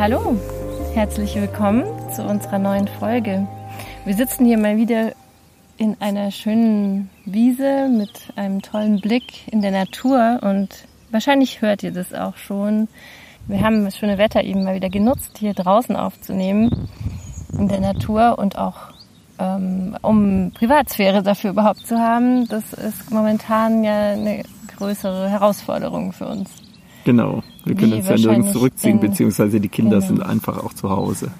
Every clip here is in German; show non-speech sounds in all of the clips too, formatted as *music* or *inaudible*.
Hallo. Herzlich willkommen zu unserer neuen Folge. Wir sitzen hier mal wieder in einer schönen Wiese mit einem tollen Blick in der Natur und wahrscheinlich hört ihr das auch schon. Wir haben das schöne Wetter eben mal wieder genutzt, hier draußen aufzunehmen in der Natur und auch ähm, um Privatsphäre dafür überhaupt zu haben. Das ist momentan ja eine größere Herausforderung für uns. Genau, wir können uns ja nirgends zurückziehen, in, beziehungsweise die Kinder genau. sind einfach auch zu Hause.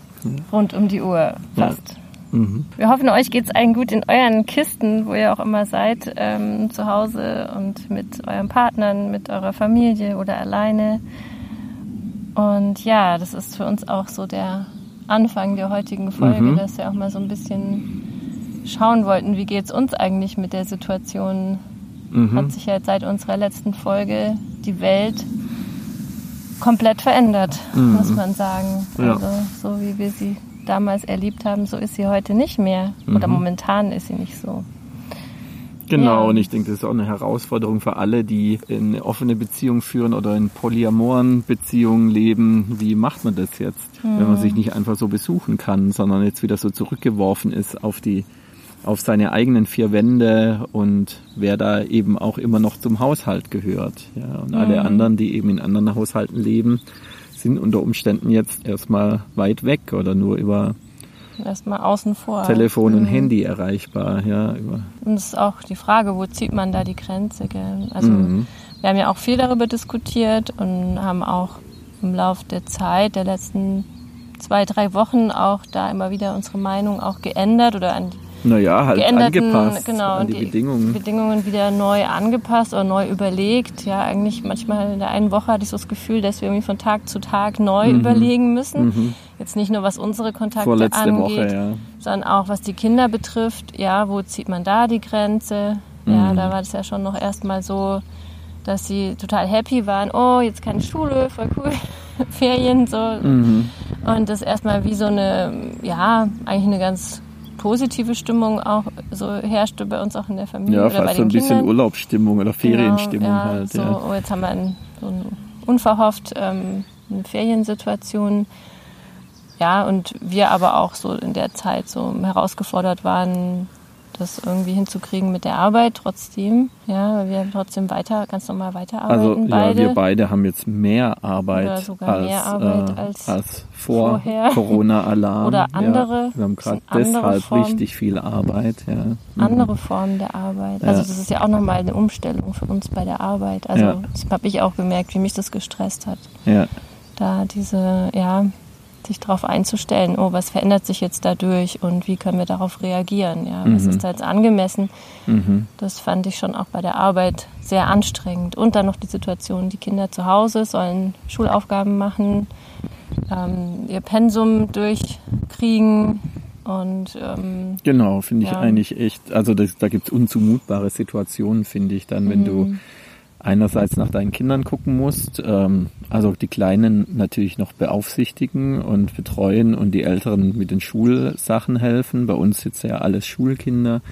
Rund um die Uhr fast. Ja. Mhm. Wir hoffen, euch geht es allen gut in euren Kisten, wo ihr auch immer seid, ähm, zu Hause und mit euren Partnern, mit eurer Familie oder alleine. Und ja, das ist für uns auch so der Anfang der heutigen Folge, mhm. dass wir auch mal so ein bisschen schauen wollten, wie geht es uns eigentlich mit der Situation. Mhm. Hat sich ja seit unserer letzten Folge die Welt komplett verändert, mhm. muss man sagen. Ja. Also so wie wir sie damals erlebt haben, so ist sie heute nicht mehr. Oder mhm. momentan ist sie nicht so. Genau, ja. und ich denke, das ist auch eine Herausforderung für alle, die in eine offene Beziehung führen oder in polyamoren Beziehungen leben. Wie macht man das jetzt, mhm. wenn man sich nicht einfach so besuchen kann, sondern jetzt wieder so zurückgeworfen ist auf die auf seine eigenen vier Wände und wer da eben auch immer noch zum Haushalt gehört. Ja, und mhm. alle anderen, die eben in anderen Haushalten leben, sind unter Umständen jetzt erstmal weit weg oder nur über erstmal außen vor. Telefon und mhm. Handy erreichbar. Ja, über. Und es ist auch die Frage, wo zieht man da die Grenze? Gell? Also mhm. wir haben ja auch viel darüber diskutiert und haben auch im Laufe der Zeit, der letzten zwei, drei Wochen auch da immer wieder unsere Meinung auch geändert oder an naja, halt angepasst genau, an die, die, Bedingungen. Bedingungen wieder neu angepasst oder neu überlegt. Ja, eigentlich manchmal in der einen Woche hatte ich so das Gefühl, dass wir irgendwie von Tag zu Tag neu mhm. überlegen müssen. Mhm. Jetzt nicht nur was unsere Kontakte Vorletzte angeht, Woche, ja. sondern auch was die Kinder betrifft. Ja, wo zieht man da die Grenze? Ja, mhm. da war das ja schon noch erstmal so, dass sie total happy waren. Oh, jetzt keine Schule, voll cool. *laughs* Ferien, so. Mhm. Und das erstmal wie so eine, ja, eigentlich eine ganz positive Stimmung auch so herrschte bei uns auch in der Familie. Ja, fast so ein bisschen Kindern. Urlaubsstimmung oder Ferienstimmung genau, ja, halt. So, ja. oh, jetzt haben wir ein, so ein unverhofft ähm, eine Feriensituation. Ja, und wir aber auch so in der Zeit so herausgefordert waren, das irgendwie hinzukriegen mit der Arbeit trotzdem. Ja, weil wir trotzdem weiter, ganz normal weiterarbeiten. Also beide. ja, wir beide haben jetzt mehr Arbeit, als, mehr Arbeit äh, als, als vor *laughs* Corona-Alarm. Oder andere. Ja, wir haben gerade deshalb Formen, richtig viel Arbeit. Ja. Mhm. Andere Formen der Arbeit. Also das ist ja auch nochmal eine Umstellung für uns bei der Arbeit. Also das habe ich auch gemerkt, wie mich das gestresst hat. Ja. Da diese, ja, sich darauf einzustellen, oh, was verändert sich jetzt dadurch und wie können wir darauf reagieren? Ja, was mhm. ist da jetzt angemessen? Mhm. Das fand ich schon auch bei der Arbeit sehr anstrengend. Und dann noch die Situation, die Kinder zu Hause sollen Schulaufgaben machen, ähm, ihr Pensum durchkriegen. Und, ähm, genau, finde ich ja. eigentlich echt, also das, da gibt es unzumutbare Situationen, finde ich, dann, wenn mhm. du einerseits nach deinen Kindern gucken musst, ähm, also die Kleinen natürlich noch beaufsichtigen und betreuen und die Älteren mit den Schulsachen helfen. Bei uns jetzt ja alles Schulkinder.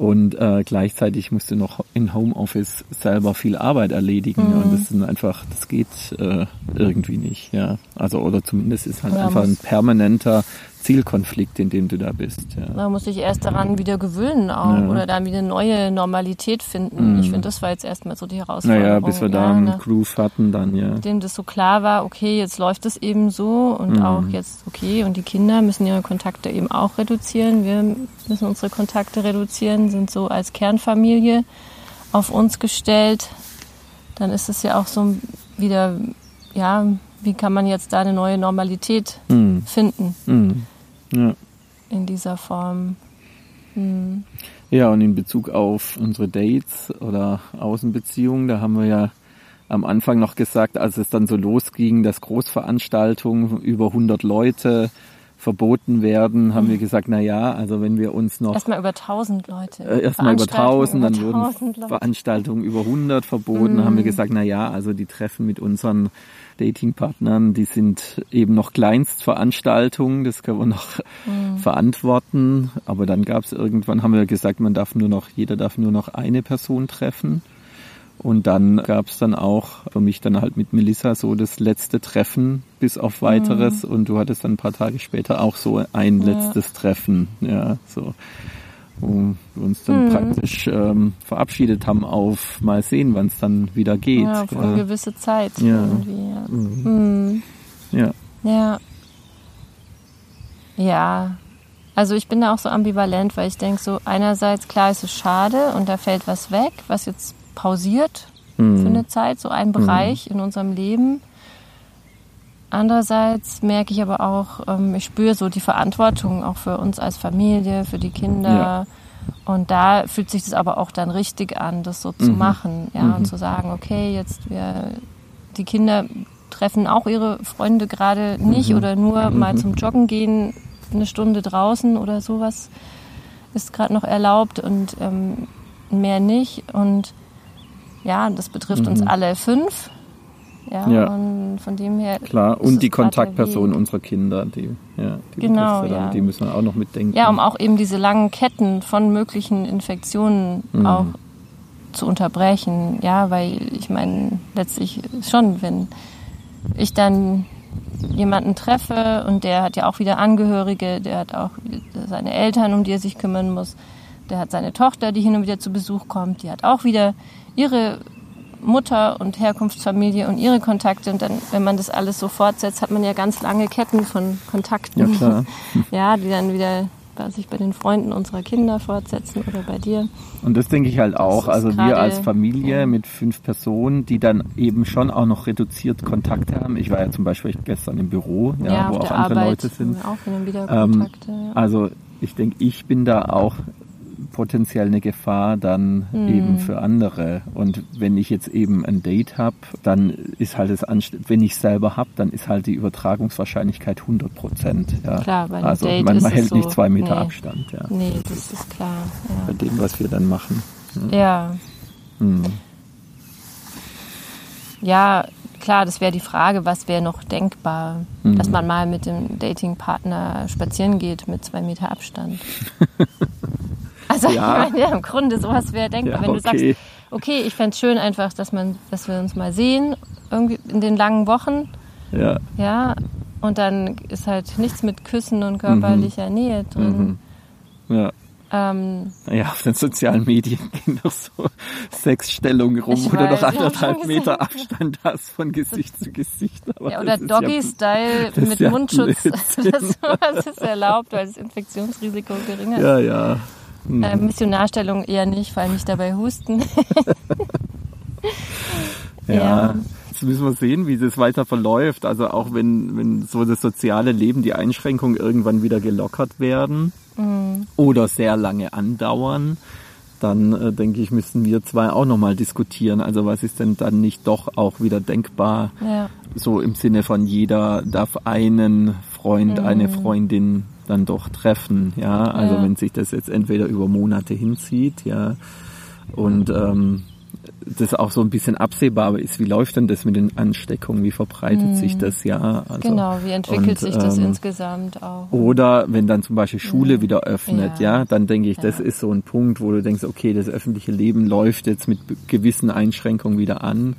Und äh, gleichzeitig musst du noch in Homeoffice selber viel Arbeit erledigen. Mhm. Und das ist einfach, das geht äh, irgendwie nicht, ja. Also oder zumindest ist halt ja, einfach ein permanenter Zielkonflikt, in dem du da bist. Ja. Man muss sich erst daran wieder gewöhnen auch ja. oder dann wieder eine neue Normalität finden. Mhm. Ich finde, das war jetzt erstmal so die Herausforderung. Naja, bis wir da einen Groove hatten dann, ja. Dem das so klar war, okay, jetzt läuft es eben so und mhm. auch jetzt, okay, und die Kinder müssen ihre Kontakte eben auch reduzieren. Wir müssen unsere Kontakte reduzieren, sind so als Kernfamilie auf uns gestellt. Dann ist es ja auch so wieder, ja, wie kann man jetzt da eine neue Normalität mhm. finden? Mhm. Ja. In dieser Form. Mhm. Ja, und in Bezug auf unsere Dates oder Außenbeziehungen, da haben wir ja am Anfang noch gesagt, als es dann so losging, dass Großveranstaltungen über 100 Leute verboten werden, haben mhm. wir gesagt, na ja, also wenn wir uns noch erstmal über 1000 Leute, äh, erstmal über 1000, dann wurden Veranstaltungen über 100 verboten, mhm. haben wir gesagt, na ja, also die Treffen mit unseren Datingpartnern, die sind eben noch Kleinstveranstaltungen, das können wir noch mhm. verantworten. Aber dann gab es irgendwann, haben wir gesagt, man darf nur noch, jeder darf nur noch eine Person treffen. Und dann gab es dann auch für mich dann halt mit Melissa so das letzte Treffen bis auf weiteres. Mhm. Und du hattest dann ein paar Tage später auch so ein ja. letztes Treffen. Ja, so. Wo wir uns dann mhm. praktisch ähm, verabschiedet haben auf mal sehen, wann es dann wieder geht. Ja, für ja. eine gewisse Zeit ja. irgendwie. Ja. Mhm. mhm. ja. Ja. Ja. Also ich bin da auch so ambivalent, weil ich denke so, einerseits klar ist es schade und da fällt was weg, was jetzt pausiert mhm. für eine Zeit, so ein mhm. Bereich in unserem Leben. Andererseits merke ich aber auch, ähm, ich spüre so die Verantwortung auch für uns als Familie, für die Kinder. Ja. Und da fühlt sich das aber auch dann richtig an, das so mhm. zu machen, ja, mhm. und zu sagen, okay, jetzt wir, die Kinder treffen auch ihre Freunde gerade nicht mhm. oder nur mal zum Joggen gehen, eine Stunde draußen oder sowas ist gerade noch erlaubt und ähm, mehr nicht. Und ja, das betrifft mhm. uns alle fünf. Ja, ja, und von dem her. Klar, und die Kontaktpersonen unserer Kinder, die, ja, die, genau, ja. die müssen wir auch noch mitdenken. Ja, um auch eben diese langen Ketten von möglichen Infektionen mhm. auch zu unterbrechen. Ja, weil ich meine, letztlich schon, wenn ich dann jemanden treffe und der hat ja auch wieder Angehörige, der hat auch seine Eltern, um die er sich kümmern muss, der hat seine Tochter, die hin und wieder zu Besuch kommt, die hat auch wieder ihre Mutter und Herkunftsfamilie und ihre Kontakte. Und dann, wenn man das alles so fortsetzt, hat man ja ganz lange Ketten von Kontakten. Ja, klar. *laughs* ja die dann wieder sich bei den Freunden unserer Kinder fortsetzen oder bei dir. Und das denke ich halt auch. Also wir als Familie ja. mit fünf Personen, die dann eben schon auch noch reduziert Kontakte haben. Ich war ja zum Beispiel gestern im Büro, ja, ja wo auch andere Arbeit Leute sind. Auch wieder ähm, Kontakte, ähm, Also ich denke, ich bin da auch potenziell eine Gefahr dann mhm. eben für andere. Und wenn ich jetzt eben ein Date habe, dann ist halt das Anst wenn ich selber habe, dann ist halt die Übertragungswahrscheinlichkeit 100 Prozent. Ja. Klar, bei also Date man, man hält so, nicht zwei Meter nee. Abstand. Ja. Nee, das ist klar. Ja. Bei dem, was wir dann machen. Ja. Ja, mhm. ja klar, das wäre die Frage, was wäre noch denkbar, mhm. dass man mal mit dem Datingpartner spazieren geht mit zwei Meter Abstand. *laughs* Also ja. ich meine, ja, im Grunde sowas wäre denkbar, ja, wenn du sagst, okay, ich fände es schön einfach, dass man, dass wir uns mal sehen, irgendwie in den langen Wochen. Ja. Ja. Und dann ist halt nichts mit Küssen und körperlicher mhm. Nähe drin. Mhm. Ja. Ähm, naja, auf den sozialen Medien *laughs* gehen noch so Sechsstellungen rum, wo du noch anderthalb Meter Abstand hast von Gesicht zu Gesicht. Ja, oder Doggy-Style ja, mit ja Mundschutz. *laughs* das ist erlaubt, weil das Infektionsrisiko geringer ist. Ja, ja. Mhm. Äh, Missionarstellung eher nicht, vor allem nicht dabei husten. *laughs* *laughs* ja. ja. Jetzt müssen wir sehen, wie das weiter verläuft. Also auch wenn, wenn so das soziale Leben, die Einschränkungen irgendwann wieder gelockert werden mhm. oder sehr lange andauern, dann äh, denke ich, müssen wir zwei auch nochmal diskutieren. Also was ist denn dann nicht doch auch wieder denkbar? Ja. So im Sinne von jeder darf einen Freund, mhm. eine Freundin dann doch treffen. Ja, also ja. wenn sich das jetzt entweder über Monate hinzieht, ja, und ähm, das auch so ein bisschen absehbar ist, wie läuft denn das mit den Ansteckungen, wie verbreitet mhm. sich das ja? Also, genau, wie entwickelt und, sich das ähm, insgesamt auch? Oder wenn dann zum Beispiel Schule ja. wieder öffnet, ja. ja, dann denke ich, das ja. ist so ein Punkt, wo du denkst, okay, das öffentliche Leben läuft jetzt mit gewissen Einschränkungen wieder an.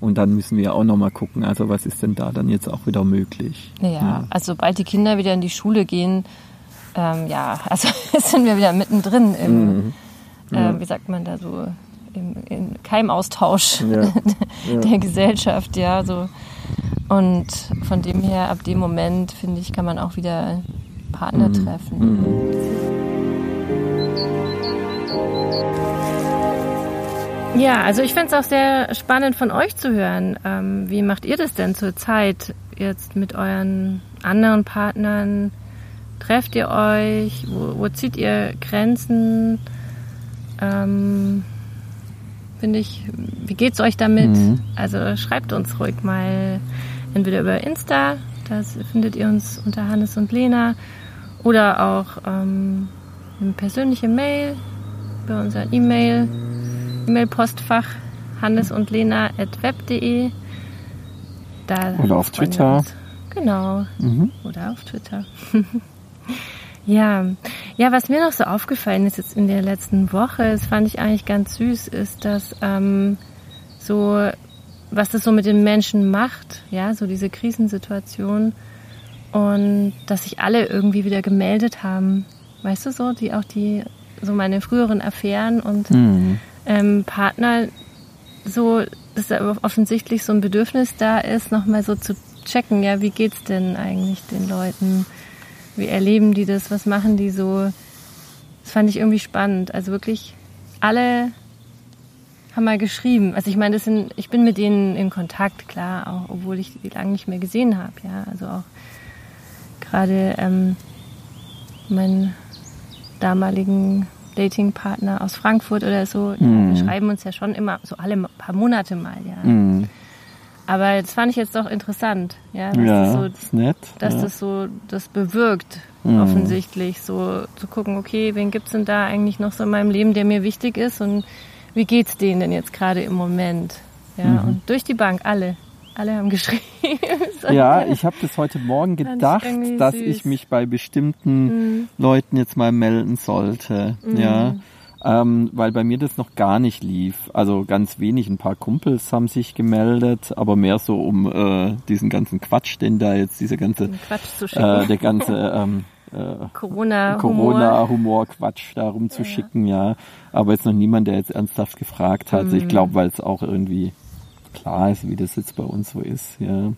Und dann müssen wir auch nochmal gucken, also was ist denn da dann jetzt auch wieder möglich? Ja, ja. also sobald die Kinder wieder in die Schule gehen, ähm, ja, *laughs* also sind wir wieder mittendrin im, mhm. ja. äh, wie sagt man da so, im, im Keimaustausch *laughs* ja. der Gesellschaft, ja, so. Und von dem her, ab dem Moment, finde ich, kann man auch wieder Partner mhm. treffen. Mhm. Ja, also ich finde es auch sehr spannend von euch zu hören. Ähm, wie macht ihr das denn zurzeit jetzt mit euren anderen Partnern? Trefft ihr euch? Wo, wo zieht ihr Grenzen? Ähm, finde ich, wie geht's euch damit? Mhm. Also schreibt uns ruhig mal entweder über Insta, das findet ihr uns unter Hannes und Lena, oder auch ähm, eine persönliche Mail über unser E-Mail E-Mail-Postfach hannes und lena at web.de. Oder auf Twitter. Genau. Mhm. Oder auf Twitter. *laughs* ja. ja, was mir noch so aufgefallen ist jetzt in der letzten Woche, das fand ich eigentlich ganz süß, ist, dass ähm, so, was das so mit den Menschen macht, ja, so diese Krisensituation und dass sich alle irgendwie wieder gemeldet haben, weißt du so, die auch die, so meine früheren Affären und mhm. Ähm, Partner, so, dass da offensichtlich so ein Bedürfnis da ist, nochmal so zu checken, ja, wie geht's denn eigentlich den Leuten? Wie erleben die das? Was machen die so? Das fand ich irgendwie spannend. Also wirklich alle haben mal geschrieben. Also ich meine, das sind, ich bin mit denen in Kontakt, klar, auch obwohl ich die lange nicht mehr gesehen habe. Ja, also auch gerade ähm, meinen damaligen Datingpartner aus Frankfurt oder so. Mhm. Wir schreiben uns ja schon immer so alle paar Monate mal, ja. Mhm. Aber das fand ich jetzt doch interessant, ja, dass ja, das so, ist nett, dass ja. das so das bewirkt, mhm. offensichtlich, so zu gucken, okay, wen gibt's denn da eigentlich noch so in meinem Leben, der mir wichtig ist und wie geht's denen denn jetzt gerade im Moment? Ja, mhm. und durch die Bank alle. Alle haben geschrieben. ja, ich habe das heute Morgen gedacht, dass süß. ich mich bei bestimmten mhm. Leuten jetzt mal melden sollte. Mhm. Ja. Ähm, weil bei mir das noch gar nicht lief. Also ganz wenig, ein paar Kumpels haben sich gemeldet, aber mehr so um äh, diesen ganzen Quatsch, den da jetzt diese ganze, äh, der ganze *laughs* ähm, äh, Corona-Humor Corona Quatsch da rumzuschicken, ja. ja. Aber jetzt noch niemand, der jetzt ernsthaft gefragt hat. Mhm. Ich glaube, weil es auch irgendwie klar ist, wie das jetzt bei uns so ist, ja.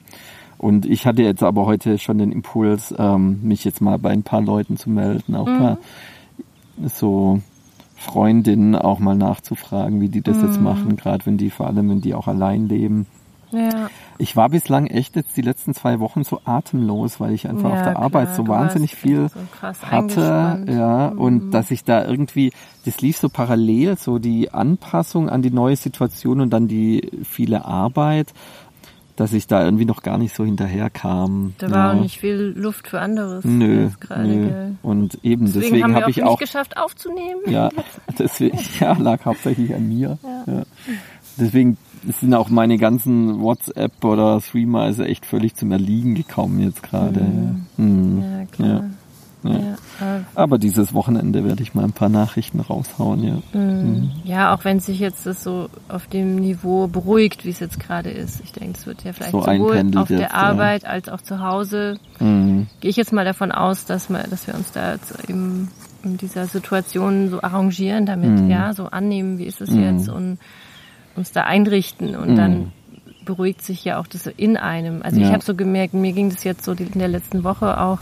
Und ich hatte jetzt aber heute schon den Impuls, ähm, mich jetzt mal bei ein paar Leuten zu melden, auch mhm. paar so Freundinnen auch mal nachzufragen, wie die das mhm. jetzt machen, gerade wenn die, vor allem wenn die auch allein leben. Ja. Ich war bislang echt jetzt die letzten zwei Wochen so atemlos, weil ich einfach ja, auf der klar, Arbeit so wahnsinnig viel so hatte. Ja, mhm. und dass ich da irgendwie, das lief so parallel, so die Anpassung an die neue Situation und dann die viele Arbeit dass ich da irgendwie noch gar nicht so hinterher kam. Da war auch nicht viel Luft für anderes. Nö, nö. Und eben deswegen, deswegen habe hab ich auch geschafft aufzunehmen. Ja, *laughs* deswegen ja, lag hauptsächlich an mir. Ja. Ja. Deswegen sind auch meine ganzen WhatsApp oder Streamer also echt völlig zum Erliegen gekommen jetzt gerade. Mhm. Mhm. Ja, klar. Ja. Ja. Aber dieses Wochenende werde ich mal ein paar Nachrichten raushauen, ja. Mhm. mhm. Ja, auch wenn sich jetzt das so auf dem Niveau beruhigt, wie es jetzt gerade ist. Ich denke, es wird ja vielleicht so sowohl auf der Arbeit ja. als auch zu Hause. Mhm. Gehe ich jetzt mal davon aus, dass, wir, dass wir uns da jetzt eben in dieser Situation so arrangieren damit, mhm. ja, so annehmen, wie ist es jetzt und uns da einrichten und dann beruhigt sich ja auch das in einem. Also ja. ich habe so gemerkt, mir ging das jetzt so in der letzten Woche auch,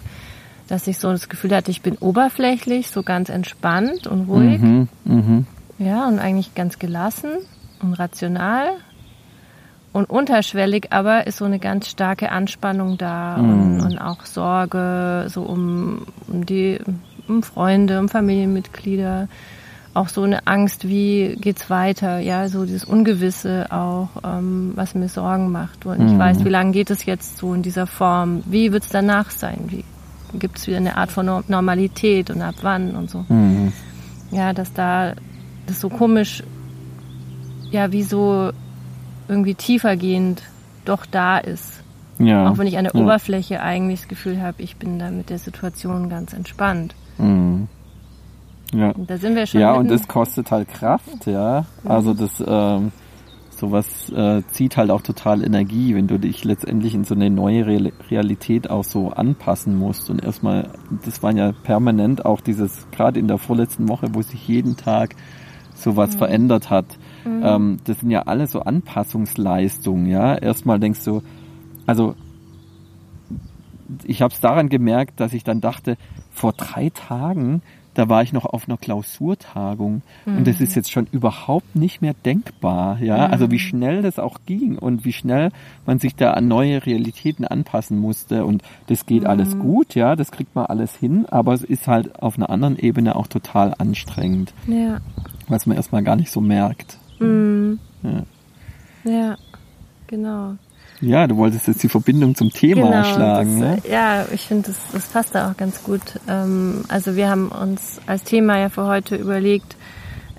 dass ich so das Gefühl hatte, ich bin oberflächlich, so ganz entspannt und ruhig. Mhm, mh. Ja, und eigentlich ganz gelassen und rational. Und unterschwellig aber ist so eine ganz starke Anspannung da mhm. und, und, auch Sorge so um, um die um Freunde, um Familienmitglieder. Auch so eine Angst, wie geht's weiter? Ja, so dieses Ungewisse auch, ähm, was mir Sorgen macht. Und ich mhm. weiß, wie lange geht es jetzt so in dieser Form? Wie wird's danach sein? Wie gibt es wieder eine Art von Normalität und ab wann und so. Mhm. Ja, dass da das so komisch, ja, wie so irgendwie tiefergehend doch da ist. Ja. Auch wenn ich an der ja. Oberfläche eigentlich das Gefühl habe, ich bin da mit der Situation ganz entspannt. Mhm. Ja. Und da sind wir schon. Ja, und das kostet halt Kraft, ja. Also das, ähm, sowas äh, zieht halt auch total Energie, wenn du dich letztendlich in so eine neue Realität auch so anpassen musst. Und erstmal, das war ja permanent auch dieses, gerade in der vorletzten Woche, wo sich jeden Tag sowas mhm. verändert hat. Mhm. Ähm, das sind ja alle so Anpassungsleistungen, ja. Erstmal denkst du, also ich habe es daran gemerkt, dass ich dann dachte, vor drei Tagen da war ich noch auf einer Klausurtagung mhm. und das ist mhm. jetzt schon überhaupt nicht mehr denkbar, ja, mhm. also wie schnell das auch ging und wie schnell man sich da an neue Realitäten anpassen musste und das geht mhm. alles gut, ja, das kriegt man alles hin, aber es ist halt auf einer anderen Ebene auch total anstrengend, ja. was man erstmal gar nicht so merkt. Mhm. Ja. ja, genau. Ja, du wolltest jetzt die Verbindung zum Thema genau, schlagen. Das, ne? Ja, ich finde, das, das passt da auch ganz gut. Ähm, also wir haben uns als Thema ja für heute überlegt,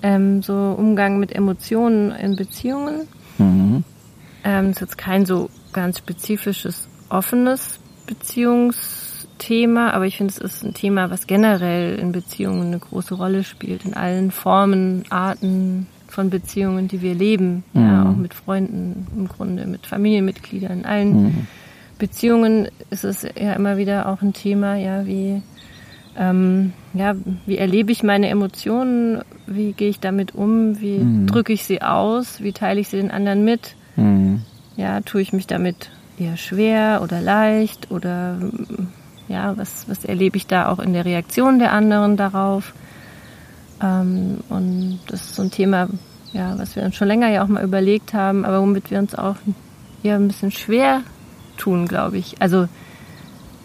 ähm, so Umgang mit Emotionen in Beziehungen. Mhm. Ähm, ist jetzt kein so ganz spezifisches, offenes Beziehungsthema, aber ich finde, es ist ein Thema, was generell in Beziehungen eine große Rolle spielt, in allen Formen, Arten, von Beziehungen, die wir leben, mhm. ja, auch mit Freunden im Grunde, mit Familienmitgliedern, in allen mhm. Beziehungen ist es ja immer wieder auch ein Thema, ja, wie ähm, ja, wie erlebe ich meine Emotionen, wie gehe ich damit um, wie mhm. drücke ich sie aus, wie teile ich sie den anderen mit, mhm. ja, tue ich mich damit eher schwer oder leicht oder ja, was, was erlebe ich da auch in der Reaktion der anderen darauf. Ähm, und das ist so ein Thema, ja, was wir uns schon länger ja auch mal überlegt haben, aber womit wir uns auch ja ein bisschen schwer tun, glaube ich. Also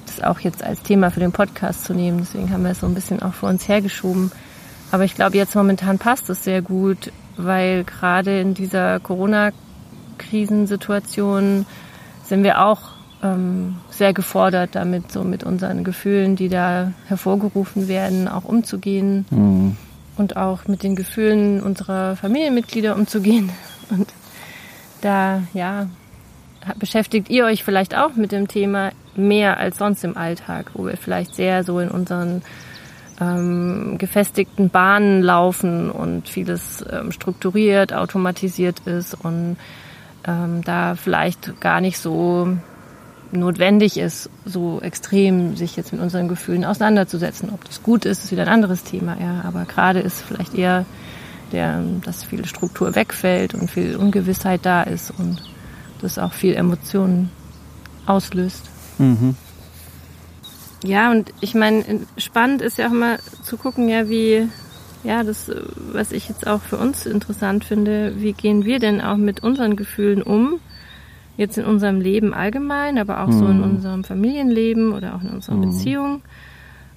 das auch jetzt als Thema für den Podcast zu nehmen. Deswegen haben wir es so ein bisschen auch vor uns hergeschoben. Aber ich glaube, jetzt momentan passt es sehr gut, weil gerade in dieser Corona-Krisensituation sind wir auch ähm, sehr gefordert, damit so mit unseren Gefühlen, die da hervorgerufen werden, auch umzugehen. Mhm und auch mit den Gefühlen unserer Familienmitglieder umzugehen. Und da, ja, beschäftigt ihr euch vielleicht auch mit dem Thema mehr als sonst im Alltag, wo wir vielleicht sehr so in unseren ähm, gefestigten Bahnen laufen und vieles ähm, strukturiert, automatisiert ist und ähm, da vielleicht gar nicht so notwendig ist, so extrem sich jetzt mit unseren Gefühlen auseinanderzusetzen. Ob das gut ist, ist wieder ein anderes Thema, ja. Aber gerade ist vielleicht eher der, dass viel Struktur wegfällt und viel Ungewissheit da ist und das auch viel Emotionen auslöst. Mhm. Ja, und ich meine, spannend ist ja auch mal zu gucken, ja, wie, ja, das, was ich jetzt auch für uns interessant finde, wie gehen wir denn auch mit unseren Gefühlen um? Jetzt in unserem Leben allgemein, aber auch mhm. so in mhm. unserem Familienleben oder auch in unserer mhm. Beziehung.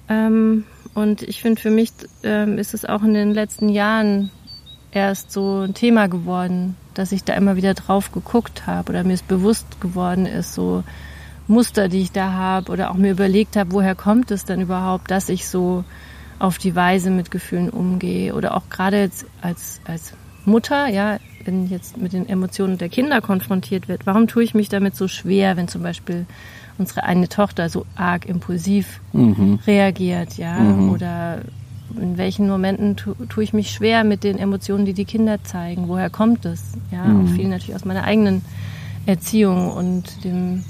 Ähm, und ich finde, für mich ähm, ist es auch in den letzten Jahren erst so ein Thema geworden, dass ich da immer wieder drauf geguckt habe oder mir es bewusst geworden ist, so Muster, die ich da habe oder auch mir überlegt habe, woher kommt es denn überhaupt, dass ich so auf die Weise mit Gefühlen umgehe oder auch gerade jetzt als, als Mutter, ja, wenn jetzt mit den Emotionen der Kinder konfrontiert wird, warum tue ich mich damit so schwer, wenn zum Beispiel unsere eine Tochter so arg impulsiv mhm. reagiert, ja, mhm. oder in welchen Momenten tu, tue ich mich schwer mit den Emotionen, die die Kinder zeigen? Woher kommt es? Ja, mhm. auch viel natürlich aus meiner eigenen Erziehung und dem,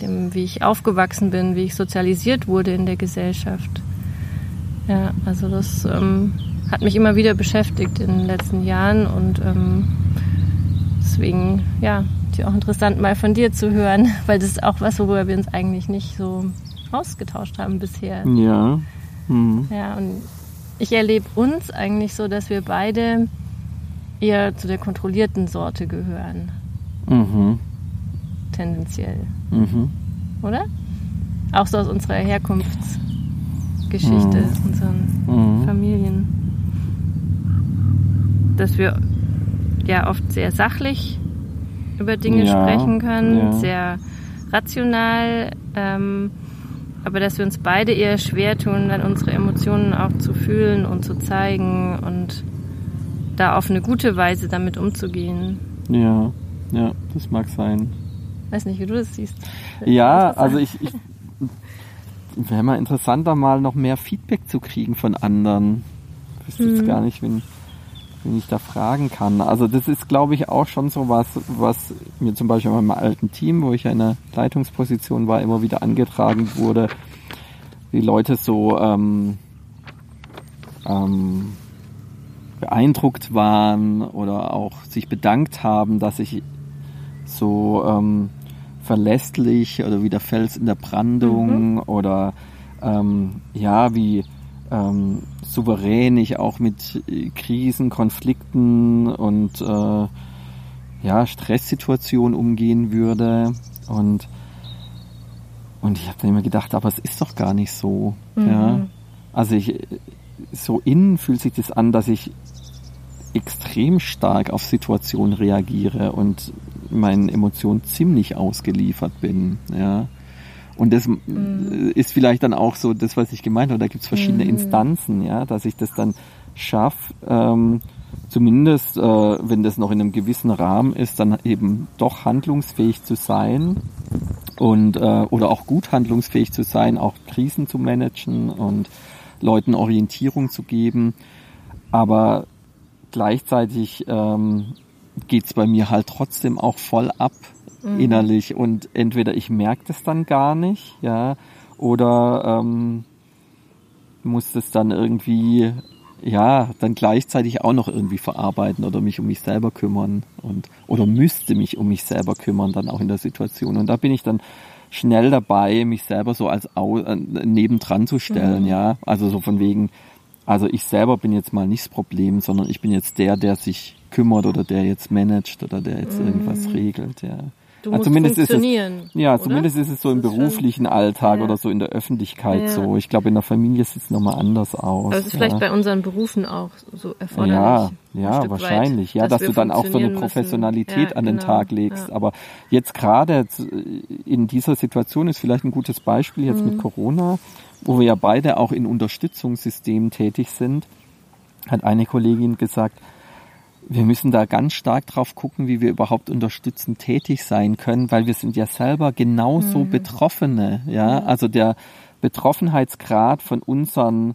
dem, wie ich aufgewachsen bin, wie ich sozialisiert wurde in der Gesellschaft. Ja, also das ähm, hat mich immer wieder beschäftigt in den letzten Jahren und ähm, deswegen, ja, ist auch interessant mal von dir zu hören, *laughs* weil das ist auch was, worüber wir uns eigentlich nicht so ausgetauscht haben bisher. Ja. Mhm. Ja, und ich erlebe uns eigentlich so, dass wir beide eher zu der kontrollierten Sorte gehören. Mhm. Tendenziell. Mhm. Oder? Auch so aus unserer Herkunftsgeschichte, mhm. unseren mhm. Familien dass wir ja oft sehr sachlich über Dinge ja, sprechen können, ja. sehr rational, ähm, aber dass wir uns beide eher schwer tun, dann unsere Emotionen auch zu fühlen und zu zeigen und da auf eine gute Weise damit umzugehen. Ja, ja, das mag sein. Weiß nicht, wie du das siehst. Ja, also ich, ich *laughs* wäre mal interessanter, mal noch mehr Feedback zu kriegen von anderen. Ich wüsste hm. jetzt gar nicht, wenn den ich da fragen kann. Also das ist, glaube ich, auch schon so was, was mir zum Beispiel in meinem alten Team, wo ich ja in einer Leitungsposition war, immer wieder angetragen wurde, wie Leute so ähm, ähm, beeindruckt waren oder auch sich bedankt haben, dass ich so ähm, verlässlich oder wie der Fels in der Brandung mhm. oder ähm, ja, wie ähm, souverän ich auch mit äh, Krisen, Konflikten und äh, ja, Stresssituationen umgehen würde. Und, und ich habe dann immer gedacht, aber es ist doch gar nicht so. Mhm. Ja? Also ich, so innen fühlt sich das an, dass ich extrem stark auf Situationen reagiere und meinen Emotionen ziemlich ausgeliefert bin. Ja. Und das mhm. ist vielleicht dann auch so das, was ich gemeint habe. Da gibt es verschiedene mhm. Instanzen, ja, dass ich das dann schaffe, ähm, zumindest, äh, wenn das noch in einem gewissen Rahmen ist, dann eben doch handlungsfähig zu sein und äh, oder auch gut handlungsfähig zu sein, auch Krisen zu managen und Leuten Orientierung zu geben. Aber gleichzeitig ähm, geht's bei mir halt trotzdem auch voll ab mhm. innerlich und entweder ich merke das dann gar nicht, ja, oder ähm, muss das dann irgendwie ja, dann gleichzeitig auch noch irgendwie verarbeiten oder mich um mich selber kümmern und oder müsste mich um mich selber kümmern dann auch in der Situation und da bin ich dann schnell dabei, mich selber so als Au äh, nebendran zu stellen, mhm. ja, also so von wegen, also ich selber bin jetzt mal nicht das Problem, sondern ich bin jetzt der, der sich kümmert oder der jetzt managt oder der jetzt mhm. irgendwas regelt, ja. Du musst also zumindest funktionieren. Ist es, ja, oder? zumindest ist es so im beruflichen Alltag ja. oder so in der Öffentlichkeit ja. so. Ich glaube, in der Familie sieht es nochmal anders aus. Aber es ist ja. vielleicht bei unseren Berufen auch so erforderlich. Ja, ja, wahrscheinlich. Weit, ja, dass, dass du dann auch so eine Professionalität an den genau. Tag legst. Aber jetzt gerade in dieser Situation ist vielleicht ein gutes Beispiel jetzt mhm. mit Corona, wo wir ja beide auch in Unterstützungssystemen tätig sind, hat eine Kollegin gesagt, wir müssen da ganz stark drauf gucken, wie wir überhaupt unterstützend tätig sein können, weil wir sind ja selber genauso mhm. Betroffene, ja. Also der Betroffenheitsgrad von unseren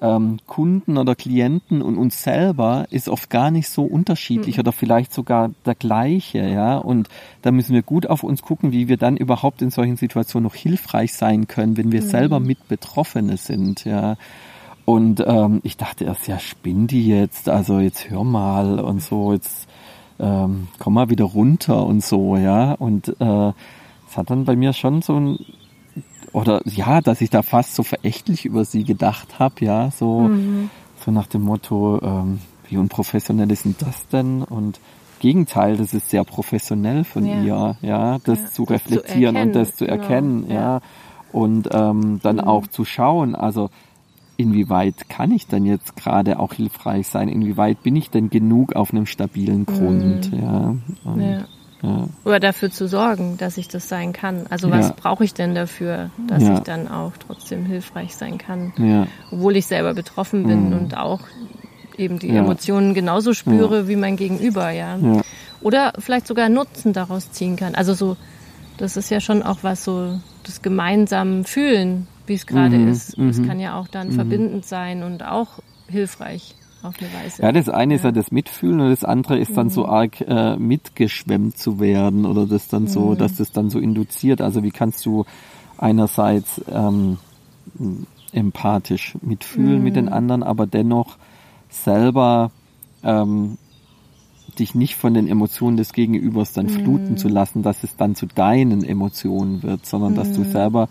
ähm, Kunden oder Klienten und uns selber ist oft gar nicht so unterschiedlich mhm. oder vielleicht sogar der gleiche, ja. Und da müssen wir gut auf uns gucken, wie wir dann überhaupt in solchen Situationen noch hilfreich sein können, wenn wir mhm. selber mit Betroffene sind, ja. Und ähm, ich dachte erst, ja, spinn die jetzt, also jetzt hör mal und so, jetzt ähm, komm mal wieder runter und so, ja. Und äh, es hat dann bei mir schon so ein, oder ja, dass ich da fast so verächtlich über sie gedacht habe, ja, so, mhm. so nach dem Motto, ähm, wie unprofessionell ist denn das denn? Und Gegenteil, das ist sehr professionell von ja. ihr, ja, das ja, zu reflektieren das zu und das zu genau. erkennen, genau. ja. Und ähm, dann mhm. auch zu schauen, also inwieweit kann ich denn jetzt gerade auch hilfreich sein? Inwieweit bin ich denn genug auf einem stabilen Grund? Mhm. Ja, und, ja. ja. Oder dafür zu sorgen, dass ich das sein kann. Also was ja. brauche ich denn dafür, dass ich dann auch trotzdem hilfreich sein kann? Ja. Obwohl ich selber betroffen bin mhm. und auch eben die Emotionen genauso spüre wie mein Gegenüber, ja. Oder vielleicht sogar Nutzen daraus ziehen kann. Also so, das ist ja schon auch was so, das gemeinsame Fühlen wie es gerade mhm, ist. Es mhm. kann ja auch dann mhm. verbindend sein und auch hilfreich auf eine Weise. Ja, das eine ja. ist ja das Mitfühlen und das andere ist dann so mhm. arg äh, mitgeschwemmt zu werden oder das dann so, mhm. dass das dann so induziert. Also wie kannst du einerseits ähm, empathisch mitfühlen mit den mhm. anderen, aber dennoch selber ähm, dich nicht von den Emotionen des Gegenübers dann fluten zu lassen, dass es dann zu deinen Emotionen wird, sondern dass du selber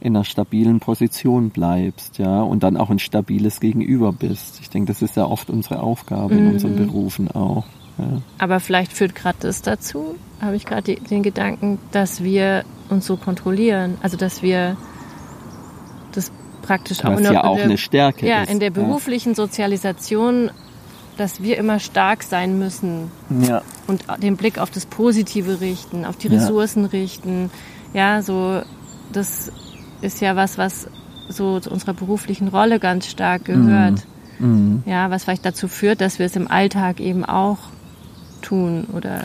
in einer stabilen Position bleibst, ja, und dann auch ein stabiles Gegenüber bist. Ich denke, das ist ja oft unsere Aufgabe in unseren mhm. Berufen auch. Ja. Aber vielleicht führt gerade das dazu, habe ich gerade den Gedanken, dass wir uns so kontrollieren, also dass wir das praktisch auch, ja auch der, eine Stärke ja, ist. in der beruflichen ja. Sozialisation, dass wir immer stark sein müssen ja. und den Blick auf das Positive richten, auf die Ressourcen richten, ja, so das ist ja was, was so zu unserer beruflichen Rolle ganz stark gehört. Mhm. Ja, was vielleicht dazu führt, dass wir es im Alltag eben auch tun oder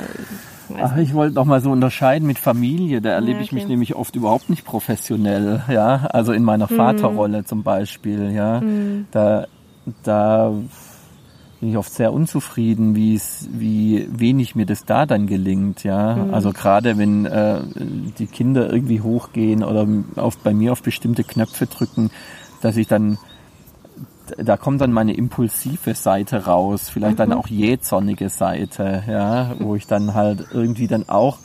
Ach, ich wollte noch mal so unterscheiden mit Familie. Da erlebe ja, okay. ich mich nämlich oft überhaupt nicht professionell, ja. Also in meiner mhm. Vaterrolle zum Beispiel, ja. Mhm. Da, da bin ich oft sehr unzufrieden, wie es, wie wenig mir das da dann gelingt, ja. Mhm. Also gerade wenn äh, die Kinder irgendwie hochgehen oder auf, bei mir auf bestimmte Knöpfe drücken, dass ich dann da kommt dann meine impulsive Seite raus, vielleicht mhm. dann auch jähzornige Seite, ja, wo ich dann halt irgendwie dann auch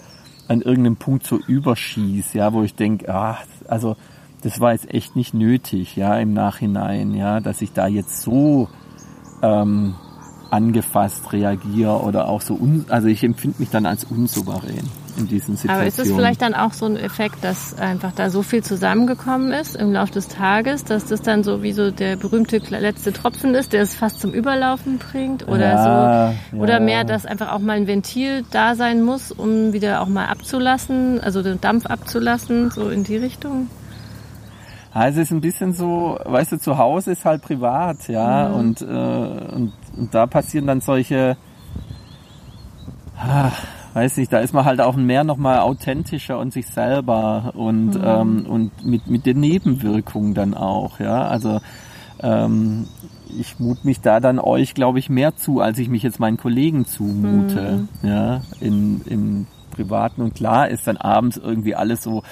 an irgendeinem Punkt so überschieß, ja, wo ich denke, ah, also das war jetzt echt nicht nötig, ja, im Nachhinein, ja, dass ich da jetzt so ähm, angefasst reagiere oder auch so, un also ich empfinde mich dann als unsouverän in diesen Situationen. Aber ist es vielleicht dann auch so ein Effekt, dass einfach da so viel zusammengekommen ist im Laufe des Tages, dass das dann so wie so der berühmte letzte Tropfen ist, der es fast zum Überlaufen bringt oder ja, so oder ja. mehr, dass einfach auch mal ein Ventil da sein muss, um wieder auch mal abzulassen, also den Dampf abzulassen, so in die Richtung? Also es ist ein bisschen so, weißt du, zu Hause ist halt privat, ja, mhm. und, äh, und, und da passieren dann solche, ah, weiß nicht, da ist man halt auch mehr nochmal authentischer und sich selber und, mhm. ähm, und mit, mit den Nebenwirkungen dann auch, ja, also ähm, ich mut mich da dann euch, glaube ich, mehr zu, als ich mich jetzt meinen Kollegen zumute, mhm. ja, in, im Privaten. Und klar ist dann abends irgendwie alles so,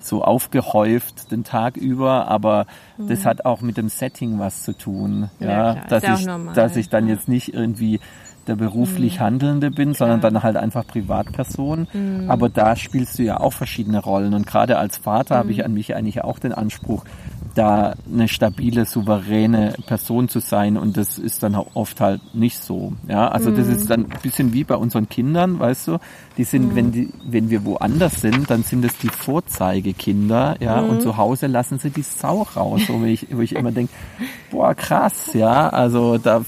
so aufgehäuft den Tag über, aber mhm. das hat auch mit dem Setting was zu tun, ja, ja dass ich, normal, dass ich dann ja. jetzt nicht irgendwie der beruflich mhm. Handelnde bin, sondern dann halt einfach Privatperson. Mhm. Aber da spielst du ja auch verschiedene Rollen. Und gerade als Vater mhm. habe ich an mich eigentlich auch den Anspruch, da eine stabile, souveräne Person zu sein und das ist dann oft halt nicht so. Ja, also das ist dann ein bisschen wie bei unseren Kindern, weißt du, die sind, wenn die, wenn wir woanders sind, dann sind es die Vorzeigekinder, ja, und zu Hause lassen sie die Sau raus, wo ich, wo ich immer denke, boah, krass, ja, also da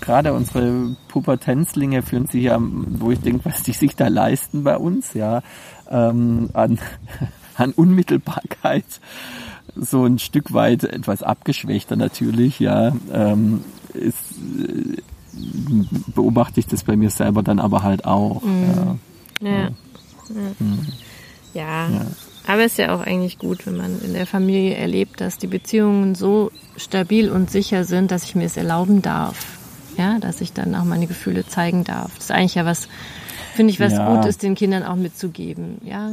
gerade unsere Pubertänzlinge führen sich ja, wo ich denke, was die sich da leisten bei uns, ja, ähm, an, *laughs* an Unmittelbarkeit so ein Stück weit etwas abgeschwächter natürlich, ja, ähm, ist, äh, beobachte ich das bei mir selber dann aber halt auch. Mhm. Ja. Ja. Ja. Mhm. ja. ja. Aber es ist ja auch eigentlich gut, wenn man in der Familie erlebt, dass die Beziehungen so stabil und sicher sind, dass ich mir es erlauben darf. Ja, dass ich dann auch meine Gefühle zeigen darf. Das ist eigentlich ja was, finde ich, was ja. gut ist, den Kindern auch mitzugeben. Ja,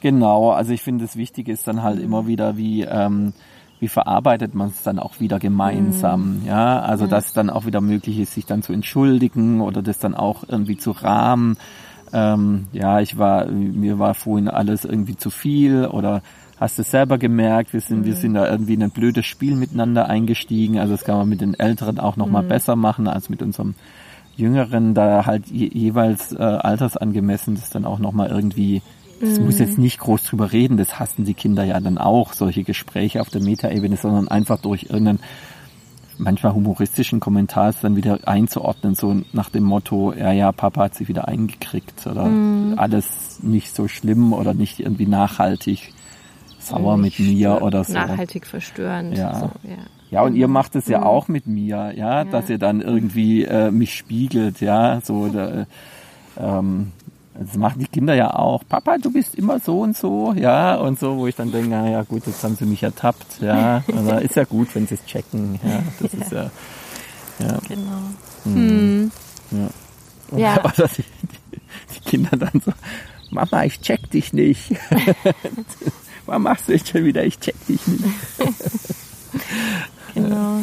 Genau, also ich finde, das Wichtige ist dann halt immer wieder, wie, ähm, wie verarbeitet man es dann auch wieder gemeinsam, mhm. ja, also mhm. dass es dann auch wieder möglich ist, sich dann zu entschuldigen oder das dann auch irgendwie zu rahmen. Ähm, ja, ich war, mir war vorhin alles irgendwie zu viel oder hast du selber gemerkt, wir sind, mhm. wir sind da irgendwie in ein blödes Spiel miteinander eingestiegen. Also das kann man mit den Älteren auch nochmal mhm. besser machen als mit unserem Jüngeren, da halt je, jeweils äh, altersangemessen das dann auch nochmal irgendwie es mhm. muss jetzt nicht groß drüber reden, das hassen die Kinder ja dann auch, solche Gespräche auf der Metaebene, sondern einfach durch irgendeinen manchmal humoristischen Kommentar dann wieder einzuordnen, so nach dem Motto, ja, ja, Papa hat sich wieder eingekriegt oder mhm. alles nicht so schlimm oder nicht irgendwie nachhaltig sauer mit mir oder so. Nachhaltig verstörend. Ja. So, ja. Ja, und ihr macht es ja mhm. auch mit mir, ja, ja, dass ihr dann irgendwie äh, mich spiegelt, ja, so da, ähm, das machen die Kinder ja auch. Papa, du bist immer so und so, ja, und so, wo ich dann denke, na ja gut, jetzt haben sie mich ertappt, ja. Also ist ja gut, wenn sie es checken, ja. Das ja. ist ja, ja. Genau. Hm. Ja. Und ja. *laughs* Aber die, die Kinder dann so, Mama, ich check dich nicht. *laughs* Warum machst du jetzt schon wieder, ich check dich nicht. *laughs* genau.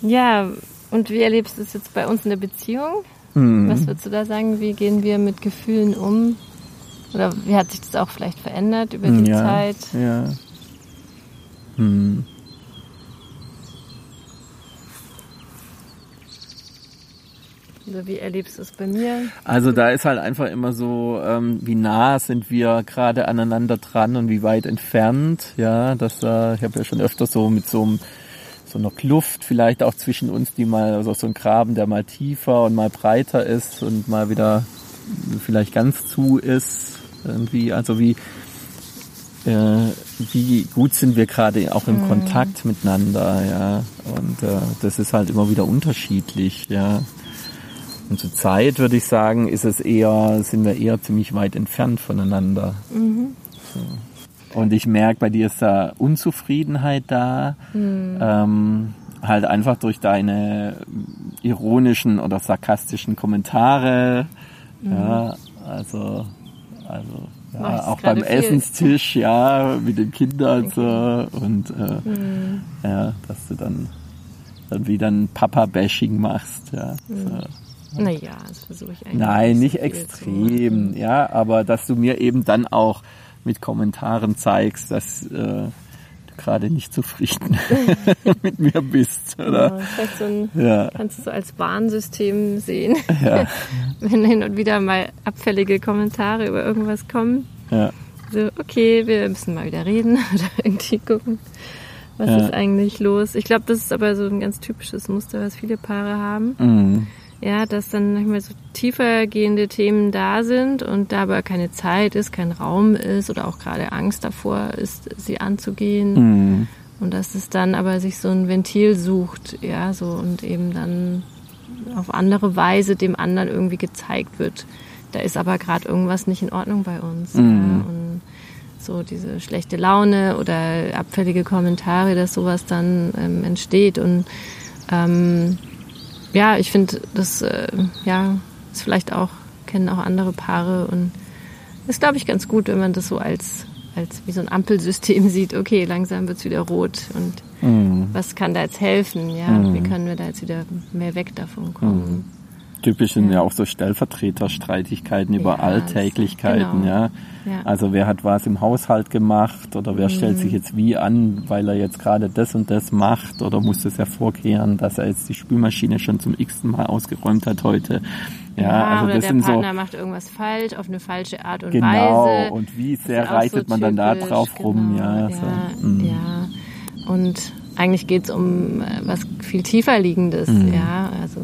Ja, und wie erlebst du es jetzt bei uns in der Beziehung? Mhm. Was würdest du da sagen? Wie gehen wir mit Gefühlen um? Oder wie hat sich das auch vielleicht verändert über die ja, Zeit? Ja. Hm. Also wie erlebst du es bei mir? Also da ist halt einfach immer so, ähm, wie nah sind wir gerade aneinander dran und wie weit entfernt. Ja, das, äh, ich habe ja schon öfter so mit so einem so eine Kluft vielleicht auch zwischen uns, die mal, also so ein Graben, der mal tiefer und mal breiter ist und mal wieder vielleicht ganz zu ist. Irgendwie, also wie, äh, wie gut sind wir gerade auch im mhm. Kontakt miteinander, ja. Und äh, das ist halt immer wieder unterschiedlich, ja. Und zur Zeit würde ich sagen, ist es eher, sind wir eher ziemlich weit entfernt voneinander. Mhm. So. Und ich merke, bei dir ist da Unzufriedenheit da. Mhm. Ähm, halt einfach durch deine ironischen oder sarkastischen Kommentare. Mhm. Ja, also, also ja, auch beim viel. Essenstisch, ja, mit den Kindern so und äh, mhm. ja, dass du dann dann wieder ein Papa-Bashing machst, ja. Mhm. So. Naja, das versuche ich eigentlich. Nein, nicht extrem, ja, aber dass du mir eben dann auch mit Kommentaren zeigst, dass äh, du gerade nicht zufrieden *laughs* mit mir bist. Oder? Ja, so ein, ja. Kannst du so als Warnsystem sehen, ja. *laughs* wenn hin und wieder mal abfällige Kommentare über irgendwas kommen. Ja. So, okay, wir müssen mal wieder reden *laughs* oder irgendwie gucken, was ist eigentlich los. Ich glaube, das ist aber so ein ganz typisches Muster, was viele Paare haben. Mhm ja, dass dann manchmal so tiefer gehende Themen da sind und da aber keine Zeit ist, kein Raum ist oder auch gerade Angst davor ist, sie anzugehen. Mhm. Und dass es dann aber sich so ein Ventil sucht, ja, so und eben dann auf andere Weise dem anderen irgendwie gezeigt wird. Da ist aber gerade irgendwas nicht in Ordnung bei uns. Mhm. Ja, und so diese schlechte Laune oder abfällige Kommentare, dass sowas dann ähm, entsteht. Und ähm, ja, ich finde, das äh, ja, ist vielleicht auch, kennen auch andere Paare und ist, glaube ich, ganz gut, wenn man das so als, als wie so ein Ampelsystem *laughs* sieht. Okay, langsam wird es wieder rot und mhm. was kann da jetzt helfen? Ja, mhm. wie können wir da jetzt wieder mehr weg davon kommen? Mhm. Typisch sind ja. ja auch so Stellvertreterstreitigkeiten über ja, Alltäglichkeiten, genau. ja. ja. Also wer hat was im Haushalt gemacht oder wer mhm. stellt sich jetzt wie an, weil er jetzt gerade das und das macht oder muss das hervorkehren, dass er jetzt die Spülmaschine schon zum x-ten Mal ausgeräumt hat heute. Ja, also oder das der sind Partner so, macht irgendwas falsch auf eine falsche Art und genau, Weise. Genau, und wie sehr reitet so man dann da drauf genau, rum, ja. So. Mhm. ja. Und eigentlich geht es um äh, was viel tiefer liegendes, mhm. ja, also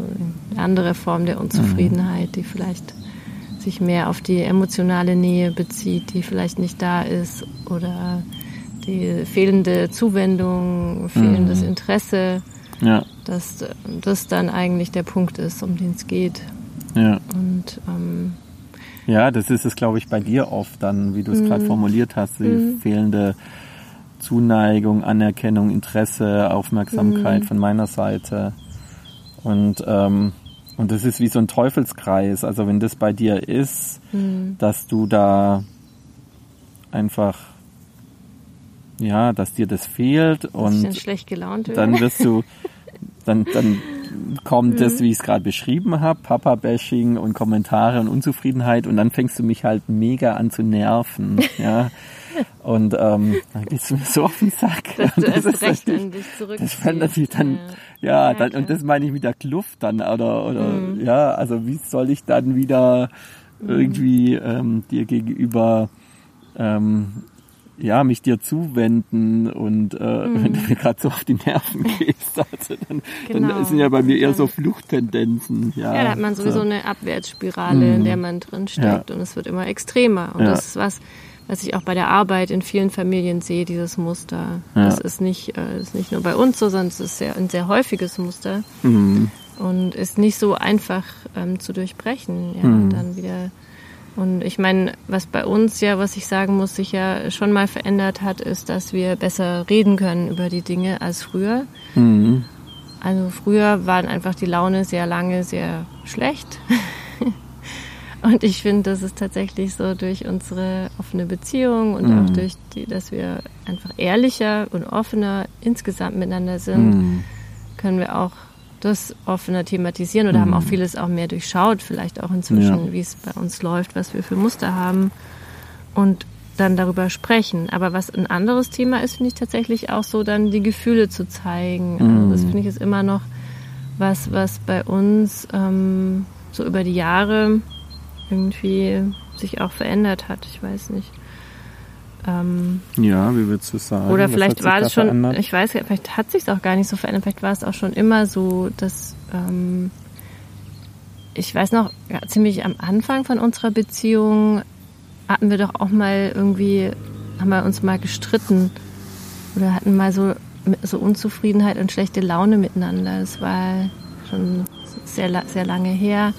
eine andere Form der Unzufriedenheit, die vielleicht sich mehr auf die emotionale Nähe bezieht, die vielleicht nicht da ist oder die fehlende Zuwendung, fehlendes mhm. Interesse, ja. dass das dann eigentlich der Punkt ist, um den es geht. Ja. Und ähm, ja, das ist es, glaube ich, bei dir oft dann, wie du es gerade mhm. formuliert hast, die mhm. fehlende Zuneigung, Anerkennung, Interesse, Aufmerksamkeit mhm. von meiner Seite. Und, ähm, und das ist wie so ein Teufelskreis. Also wenn das bei dir ist, mhm. dass du da einfach, ja, dass dir das fehlt und schlecht gelaunt dann wirst du, dann, dann kommt mhm. das, wie ich es gerade beschrieben habe, Papa-Bashing und Kommentare und Unzufriedenheit und dann fängst du mich halt mega an zu nerven. *laughs* Ja. Und ähm, dann gehst du mir so auf den Sack. Dass du das erst recht an dich Das fällt natürlich dann, ja, ja dann, und das meine ich mit der Kluft dann, oder, oder, mhm. ja, also wie soll ich dann wieder mhm. irgendwie ähm, dir gegenüber ähm, ja, mich dir zuwenden und äh, mhm. *laughs* wenn du mir gerade so auf die Nerven gehst, *laughs* also dann, genau. dann sind ja bei mir eher so Fluchttendenzen. Ja, ja da hat man sowieso so. eine Abwärtsspirale, mhm. in der man drin steckt ja. und es wird immer extremer. Und ja. das ist was, was ich auch bei der Arbeit in vielen Familien sehe, dieses Muster. Ja. Das ist nicht, äh, ist nicht nur bei uns so, sondern es ist sehr, ein sehr häufiges Muster mhm. und ist nicht so einfach ähm, zu durchbrechen. Ja, mhm. dann wieder. Und ich meine, was bei uns ja, was ich sagen muss, sich ja schon mal verändert hat, ist, dass wir besser reden können über die Dinge als früher. Mhm. Also früher waren einfach die Laune sehr lange sehr schlecht. *laughs* Und ich finde, das ist tatsächlich so durch unsere offene Beziehung und mhm. auch durch die, dass wir einfach ehrlicher und offener insgesamt miteinander sind, mhm. können wir auch das offener thematisieren oder mhm. haben auch vieles auch mehr durchschaut, vielleicht auch inzwischen, ja. wie es bei uns läuft, was wir für Muster haben und dann darüber sprechen. Aber was ein anderes Thema ist, finde ich tatsächlich auch so, dann die Gefühle zu zeigen. Also das mhm. finde ich ist immer noch was, was bei uns ähm, so über die Jahre irgendwie sich auch verändert hat. Ich weiß nicht. Ähm, ja, wie würdest du sagen? Oder vielleicht war es schon, verändert? ich weiß, vielleicht hat sich auch gar nicht so verändert. Vielleicht war es auch schon immer so, dass ähm, ich weiß noch, ja, ziemlich am Anfang von unserer Beziehung hatten wir doch auch mal irgendwie, haben wir uns mal gestritten oder hatten mal so, so Unzufriedenheit und schlechte Laune miteinander. Das war schon sehr, sehr lange her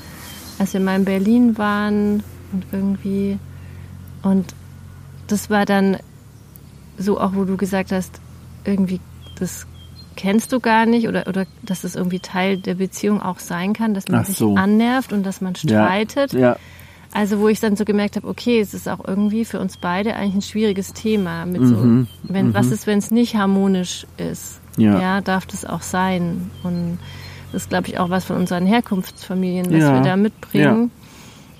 als wir mal in Berlin waren und irgendwie und das war dann so auch, wo du gesagt hast, irgendwie das kennst du gar nicht oder, oder dass das irgendwie Teil der Beziehung auch sein kann, dass man so. sich annervt und dass man streitet. Ja, ja. Also wo ich dann so gemerkt habe, okay, es ist auch irgendwie für uns beide eigentlich ein schwieriges Thema. Mit mhm, so, wenn, mhm. Was ist, wenn es nicht harmonisch ist? Ja. ja, darf das auch sein? Und das ist, glaube ich, auch was von unseren Herkunftsfamilien, was ja. wir da mitbringen.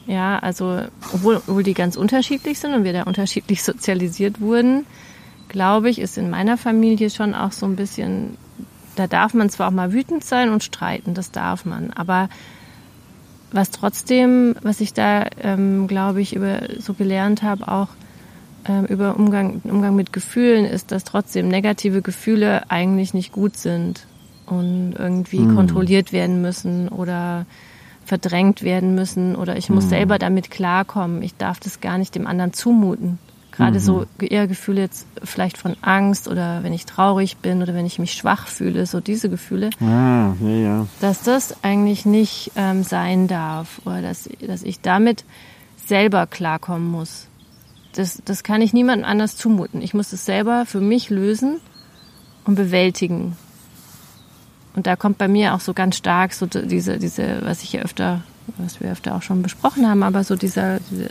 Ja, ja also obwohl, obwohl die ganz unterschiedlich sind und wir da unterschiedlich *laughs* sozialisiert wurden, glaube ich, ist in meiner Familie schon auch so ein bisschen, da darf man zwar auch mal wütend sein und streiten, das darf man, aber was trotzdem, was ich da, ähm, glaube ich, über so gelernt habe, auch ähm, über Umgang, Umgang mit Gefühlen, ist, dass trotzdem negative Gefühle eigentlich nicht gut sind und irgendwie mhm. kontrolliert werden müssen oder verdrängt werden müssen oder ich muss mhm. selber damit klarkommen. Ich darf das gar nicht dem anderen zumuten. Gerade mhm. so eher Gefühle jetzt vielleicht von Angst oder wenn ich traurig bin oder wenn ich mich schwach fühle, so diese Gefühle, ah, ja, ja. dass das eigentlich nicht ähm, sein darf oder dass, dass ich damit selber klarkommen muss das, das kann ich niemandem anders zumuten. Ich muss es selber für mich lösen und bewältigen. Und da kommt bei mir auch so ganz stark so diese, diese, was ich ja öfter, was wir öfter auch schon besprochen haben, aber so dieser, diese,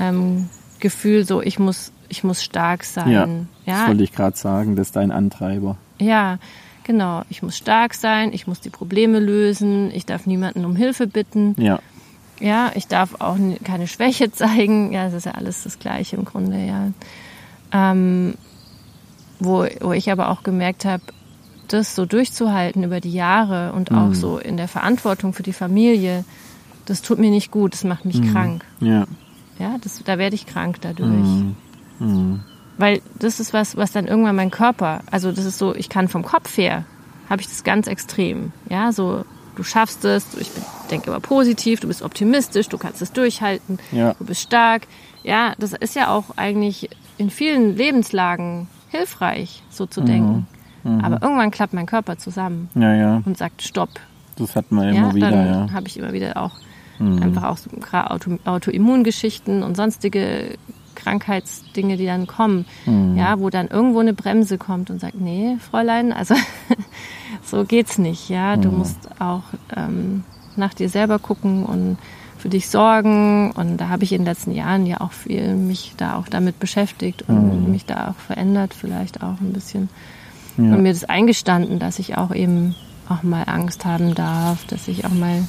ähm, Gefühl, so ich muss, ich muss stark sein. Ja, ja. das wollte ich gerade sagen, das ist dein Antreiber. Ja, genau. Ich muss stark sein, ich muss die Probleme lösen, ich darf niemanden um Hilfe bitten. Ja. Ja, ich darf auch keine Schwäche *laughs* zeigen. Ja, das ist ja alles das Gleiche im Grunde, ja. Ähm, wo, wo ich aber auch gemerkt habe, das so durchzuhalten über die Jahre und mhm. auch so in der Verantwortung für die Familie, das tut mir nicht gut, das macht mich mhm. krank. Ja. Ja, das, da werde ich krank dadurch. Mhm. Mhm. Weil das ist was, was dann irgendwann mein Körper, also das ist so, ich kann vom Kopf her, habe ich das ganz extrem. Ja, so, du schaffst es, ich denke immer positiv, du bist optimistisch, du kannst es durchhalten, ja. du bist stark. Ja, das ist ja auch eigentlich in vielen Lebenslagen hilfreich, so zu mhm. denken. Mhm. Aber irgendwann klappt mein Körper zusammen ja, ja. und sagt Stopp. Das hat man immer ja, wieder, dann ja. habe ich immer wieder auch mhm. einfach auch so Auto, Autoimmungeschichten und sonstige Krankheitsdinge, die dann kommen, mhm. ja, wo dann irgendwo eine Bremse kommt und sagt, nee, Fräulein, also *laughs* so geht's nicht, ja, du mhm. musst auch ähm, nach dir selber gucken und für dich sorgen und da habe ich in den letzten Jahren ja auch viel mich da auch damit beschäftigt und mhm. mich da auch verändert, vielleicht auch ein bisschen ja. und mir das eingestanden, dass ich auch eben auch mal Angst haben darf, dass ich auch mal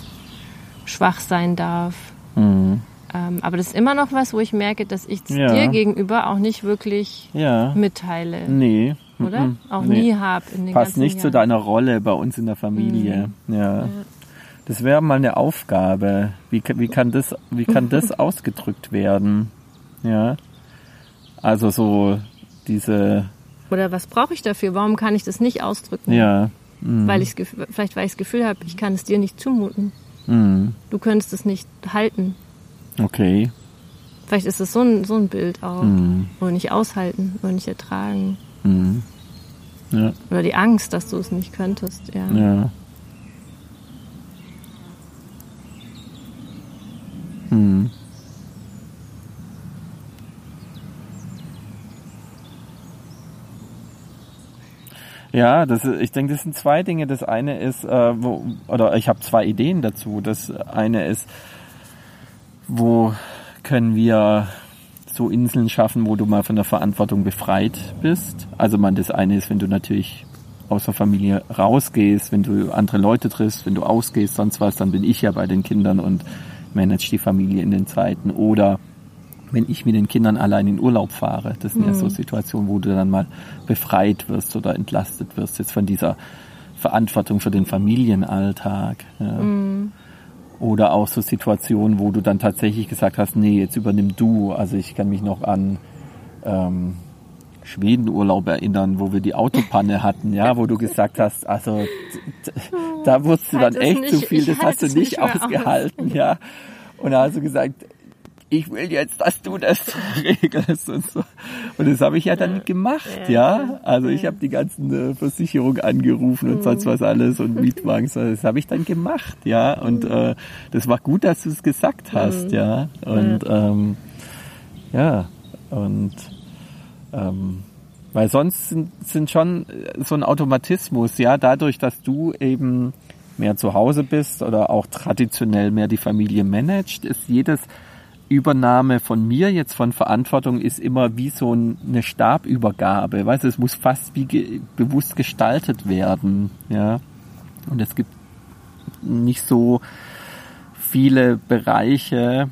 schwach sein darf. Mhm. Ähm, aber das ist immer noch was, wo ich merke, dass ich ja. dir gegenüber auch nicht wirklich ja. mitteile. Nee. Oder? Mhm. Auch nee. nie habe. Passt nicht Jahren. zu deiner Rolle bei uns in der Familie. Mhm. Ja. ja. Das wäre mal eine Aufgabe. Wie, wie, kann das, wie kann das *laughs* ausgedrückt werden? Ja. Also so diese. Oder was brauche ich dafür? Warum kann ich das nicht ausdrücken? Ja. Mhm. Weil ich vielleicht weil ich das Gefühl habe, ich kann es dir nicht zumuten. Mhm. Du könntest es nicht halten. Okay. Vielleicht ist es so ein, so ein Bild auch. Mhm. Oder nicht aushalten, oder nicht ertragen. Mhm. Ja. Oder die Angst, dass du es nicht könntest, ja. Ja. Mhm. Ja, das, ich denke, das sind zwei Dinge. Das eine ist, äh, wo, oder ich habe zwei Ideen dazu. Das eine ist, wo können wir so Inseln schaffen, wo du mal von der Verantwortung befreit bist. Also man, das eine ist, wenn du natürlich aus der Familie rausgehst, wenn du andere Leute triffst, wenn du ausgehst, sonst was, dann bin ich ja bei den Kindern und manage die Familie in den Zeiten. Oder wenn ich mit den Kindern allein in Urlaub fahre. Das sind mhm. ja so mhm. Situationen, wo du dann mal befreit wirst oder entlastet wirst jetzt von dieser Verantwortung für den Familienalltag. Ja. Mhm. Oder auch so Situationen, wo du dann tatsächlich gesagt hast, nee, jetzt übernimm du. Also ich kann mich noch an ähm, Schwedenurlaub erinnern, wo wir die Autopanne hatten, ja, wo du gesagt hast, also da wurdest du dann echt zu viel, das hast du nicht, nicht ausgehalten, aus. ja. Und da hast du gesagt, ich will jetzt, dass du das *laughs* regelst und so. Und das habe ich ja dann gemacht, ja. Also ich habe die ganzen äh, Versicherungen angerufen und sonst was alles und *laughs* Mietwagen, das habe ich dann gemacht, ja. Und mhm. äh, das war gut, dass du es gesagt hast, mhm. ja. Und ähm, ja, und ähm, weil sonst sind, sind schon so ein Automatismus, ja, dadurch, dass du eben mehr zu Hause bist oder auch traditionell mehr die Familie managt, ist jedes Übernahme von mir jetzt von Verantwortung ist immer wie so eine Stabübergabe. Weißt du, es muss fast wie ge bewusst gestaltet werden, ja. Und es gibt nicht so viele Bereiche.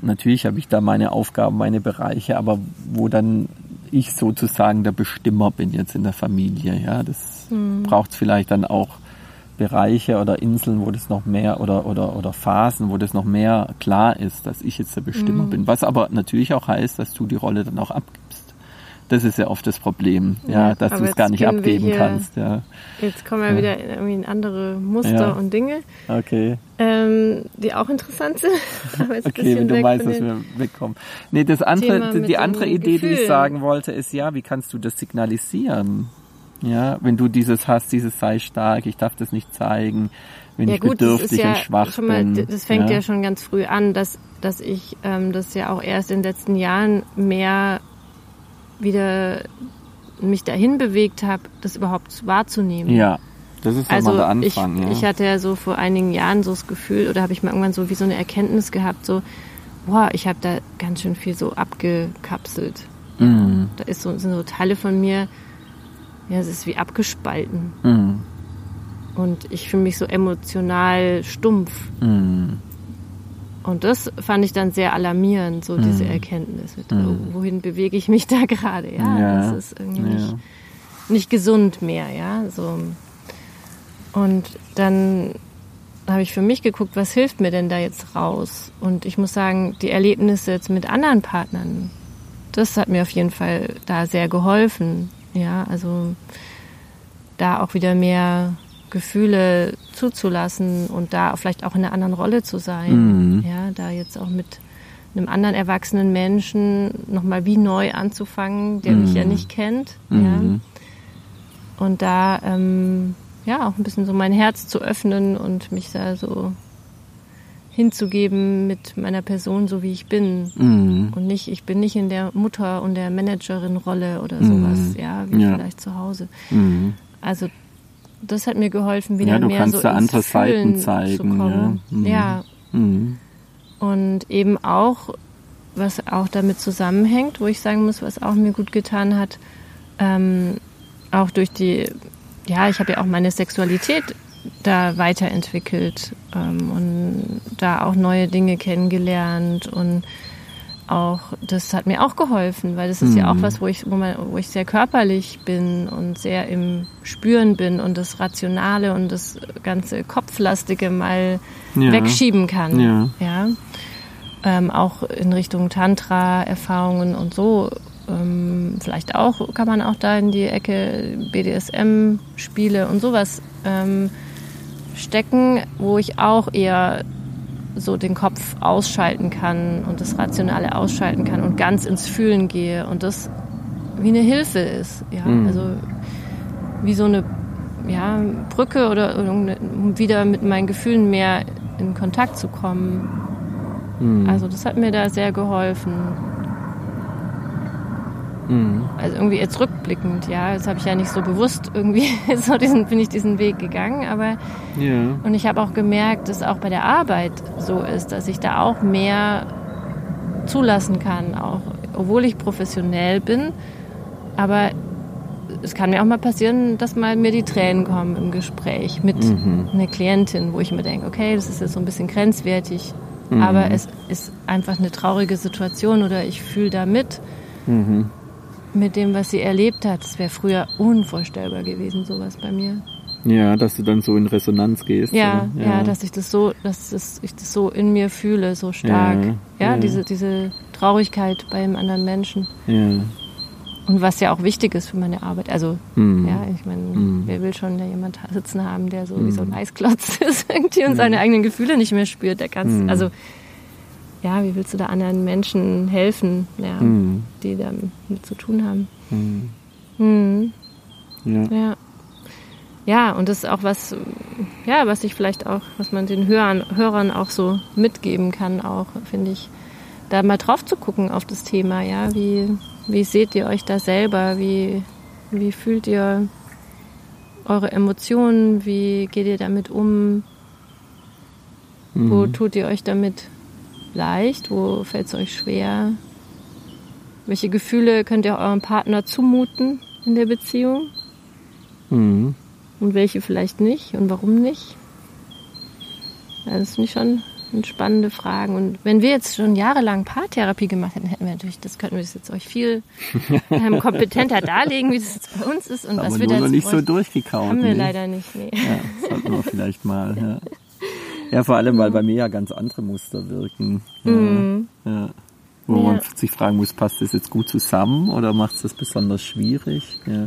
Natürlich habe ich da meine Aufgaben, meine Bereiche, aber wo dann ich sozusagen der Bestimmer bin jetzt in der Familie, ja. Das mhm. braucht es vielleicht dann auch Bereiche oder Inseln, wo das noch mehr oder, oder, oder Phasen, wo das noch mehr klar ist, dass ich jetzt der Bestimmer mhm. bin. Was aber natürlich auch heißt, dass du die Rolle dann auch abgibst. Das ist ja oft das Problem, ja, ja dass du es gar nicht abgeben hier, kannst. Ja. Jetzt kommen ja. wieder irgendwie in andere Muster ja. und Dinge, okay. ähm, die auch interessant sind. *laughs* okay, wenn du meinst, dass wir wegkommen. Nee, das andere, die andere Idee, Gefühl. die ich sagen wollte, ist ja, wie kannst du das signalisieren? Ja, wenn du dieses hast, dieses sei stark, ich darf das nicht zeigen, wenn ja, ich gut, bedürftig ja und schwach mal, bin. Das fängt ja. ja, schon ganz früh an, dass, dass ich ähm, das ja auch erst in den letzten Jahren mehr wieder mich dahin bewegt habe, das überhaupt wahrzunehmen. Ja, das ist also der Anfang. Ich, ja. ich hatte ja so vor einigen Jahren so das Gefühl, oder habe ich mal irgendwann so wie so eine Erkenntnis gehabt, so, boah, ich habe da ganz schön viel so abgekapselt. Mhm. Da ist so, sind so Teile von mir, ja, es ist wie abgespalten. Mhm. Und ich fühle mich so emotional stumpf. Mhm. Und das fand ich dann sehr alarmierend, so diese mhm. Erkenntnis. Mit, mhm. oh, wohin bewege ich mich da *laughs* gerade? Ja, ja, das ist irgendwie ja. nicht, nicht gesund mehr, ja. So. Und dann habe ich für mich geguckt, was hilft mir denn da jetzt raus? Und ich muss sagen, die Erlebnisse jetzt mit anderen Partnern, das hat mir auf jeden Fall da sehr geholfen. Ja, also da auch wieder mehr Gefühle zuzulassen und da vielleicht auch in einer anderen Rolle zu sein. Mhm. Ja, da jetzt auch mit einem anderen erwachsenen Menschen nochmal wie neu anzufangen, der mhm. mich ja mhm. nicht kennt. Mhm. Ja. Und da ähm, ja auch ein bisschen so mein Herz zu öffnen und mich da so hinzugeben mit meiner Person, so wie ich bin. Mhm. Und nicht, ich bin nicht in der Mutter- und der Managerin-Rolle oder sowas, mhm. ja, wie ja. vielleicht zu Hause. Mhm. Also das hat mir geholfen, wieder ja, du mehr kannst so da andere Seiten zeigen. Ja. Mhm. ja. Mhm. Und eben auch, was auch damit zusammenhängt, wo ich sagen muss, was auch mir gut getan hat, ähm, auch durch die, ja, ich habe ja auch meine Sexualität da weiterentwickelt ähm, und da auch neue Dinge kennengelernt und auch, das hat mir auch geholfen, weil das ist mhm. ja auch mhm. was, wo ich, wo, man, wo ich sehr körperlich bin und sehr im Spüren bin und das Rationale und das ganze Kopflastige mal ja. wegschieben kann. Ja. ja? Ähm, auch in Richtung Tantra-Erfahrungen und so. Ähm, vielleicht auch kann man auch da in die Ecke BDSM-Spiele und sowas ähm, stecken, wo ich auch eher so den Kopf ausschalten kann und das Rationale ausschalten kann und ganz ins Fühlen gehe und das wie eine Hilfe ist. Ja? Mhm. Also wie so eine ja, Brücke oder um wieder mit meinen Gefühlen mehr in Kontakt zu kommen. Mhm. Also das hat mir da sehr geholfen. Mhm. Also irgendwie jetzt rückblickend, ja, das habe ich ja nicht so bewusst irgendwie, *laughs* so diesen, bin ich diesen Weg gegangen, aber ja. und ich habe auch gemerkt, dass auch bei der Arbeit so ist, dass ich da auch mehr zulassen kann, auch obwohl ich professionell bin, aber es kann mir auch mal passieren, dass mal mir die Tränen kommen im Gespräch mit mhm. einer Klientin, wo ich mir denke, okay, das ist jetzt so ein bisschen grenzwertig, mhm. aber es ist einfach eine traurige Situation oder ich fühle da mit. Mhm mit dem, was sie erlebt hat. Das wäre früher unvorstellbar gewesen, sowas bei mir. Ja, dass du dann so in Resonanz gehst. Ja, ja, ja, dass ich das so, dass das, ich das so in mir fühle, so stark. Ja, ja, Diese, diese Traurigkeit beim anderen Menschen. Ja. Und was ja auch wichtig ist für meine Arbeit. Also, mm. ja, ich meine, mm. wer will schon da jemand sitzen haben, der so mm. wie so ein mhm. Eisklotz *laughs* ist irgendwie und seine eigenen Gefühle nicht mehr spürt. Der kann, mhm. also ja, wie willst du da anderen Menschen helfen, ja, mhm. die damit zu tun haben? Mhm. Mhm. Ja. ja. Ja, und das ist auch was, ja, was ich vielleicht auch, was man den Hörern, Hörern auch so mitgeben kann, auch, finde ich, da mal drauf zu gucken auf das Thema, ja, wie, wie seht ihr euch da selber, wie, wie fühlt ihr eure Emotionen, wie geht ihr damit um, wo mhm. tut ihr euch damit leicht? Wo fällt es euch schwer? Welche Gefühle könnt ihr eurem Partner zumuten in der Beziehung? Mhm. Und welche vielleicht nicht? Und warum nicht? Das ich schon spannende Fragen. Und wenn wir jetzt schon jahrelang Paartherapie gemacht hätten, hätten wir natürlich, das könnten wir jetzt euch viel *laughs* ähm, kompetenter darlegen, wie das jetzt bei uns ist und Aber was wir da noch nicht so durchgekaut. Haben wir nee. leider nicht. Nee. Ja, das sollten wir vielleicht mal. Ja. *laughs* Ja, vor allem, weil bei mir ja ganz andere Muster wirken. Mhm. Ja, Wo ja. man sich fragen muss, passt das jetzt gut zusammen oder macht es das besonders schwierig? Ja.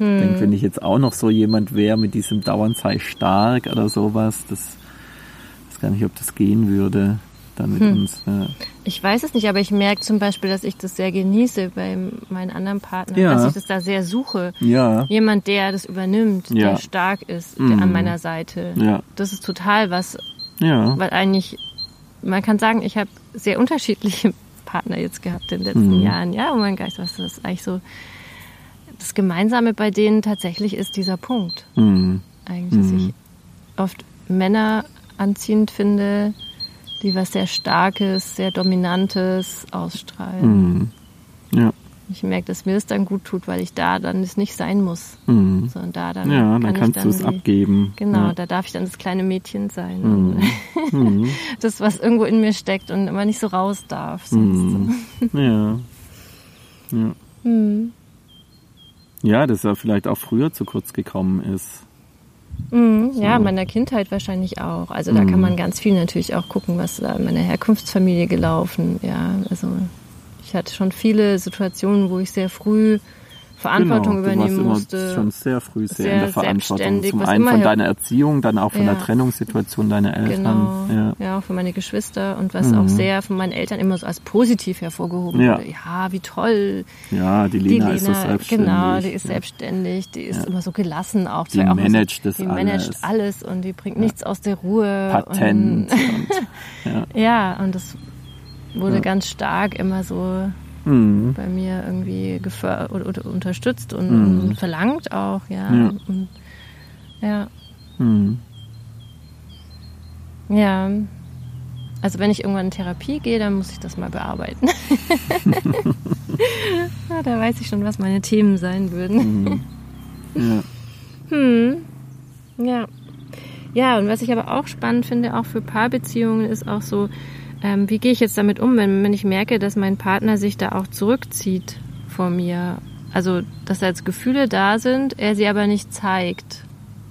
Ich hm. denke, wenn ich jetzt auch noch so jemand wäre mit diesem Dauernd sei stark oder sowas, das weiß gar nicht, ob das gehen würde. Dann mit hm. uns. Ja. Ich weiß es nicht, aber ich merke zum Beispiel, dass ich das sehr genieße bei meinen anderen Partnern, ja. dass ich das da sehr suche. Ja. Jemand, der das übernimmt, der stark ist, der an mhm. meiner Seite. Ja. Das ist total was, ja. weil eigentlich, man kann sagen, ich habe sehr unterschiedliche *laughs* Partner jetzt gehabt in den letzten mhm. Jahren. Ja, oh mein Geist, was ist eigentlich so das Gemeinsame bei denen tatsächlich ist dieser Punkt. Mhm. Eigentlich, dass ich oft Männer anziehend finde, die was sehr Starkes, sehr Dominantes ausstrahlen. Mhm. Ja. Ich merke, dass mir das dann gut tut, weil ich da dann es nicht sein muss. Mhm. Sondern da dann. Ja, dann kannst du es abgeben. Genau, ja. da darf ich dann das kleine Mädchen sein. Mhm. mhm. *laughs* das, was irgendwo in mir steckt und immer nicht so raus darf. *laughs* Mhm. ja. Ja. Mhm. Ja, dass er vielleicht auch früher zu kurz gekommen ist. Mhm. Ja, in meiner Kindheit wahrscheinlich auch. Also da mhm. kann man ganz viel natürlich auch gucken, was da in meiner Herkunftsfamilie gelaufen. Ja, also ich hatte schon viele Situationen, wo ich sehr früh Verantwortung genau, übernehmen du warst musste. Immer schon sehr früh sehr, sehr in der Verantwortung. Zum einen von deiner Erziehung, dann auch von ja. der Trennungssituation deiner Eltern. Genau. Ja. ja, auch für meine Geschwister und was mhm. auch sehr von meinen Eltern immer so als positiv hervorgehoben ja. wurde. Ja, wie toll. Ja, die Lena, die Lena ist so selbstständig. Genau, die ist selbstständig, die ist immer so gelassen auch. Die managt so, das die alles. managt alles und die bringt nichts aus der Ruhe. Patent. Und, und ja. *laughs* und das wurde ganz stark immer so mhm. bei mir irgendwie gefördert oder, unterstützt und, mhm. und, verlangt auch, ja. Ja. Und, ja. Mhm. ja. Also wenn ich irgendwann in Therapie gehe, dann muss ich das mal bearbeiten. *laughs* ja, da weiß ich schon, was meine Themen sein würden. Mhm. Ja. Hm. Ja. Ja, und was ich aber auch spannend finde, auch für Paarbeziehungen, ist auch so, ähm, wie gehe ich jetzt damit um, wenn, wenn ich merke, dass mein Partner sich da auch zurückzieht vor mir? Also, dass da jetzt Gefühle da sind, er sie aber nicht zeigt.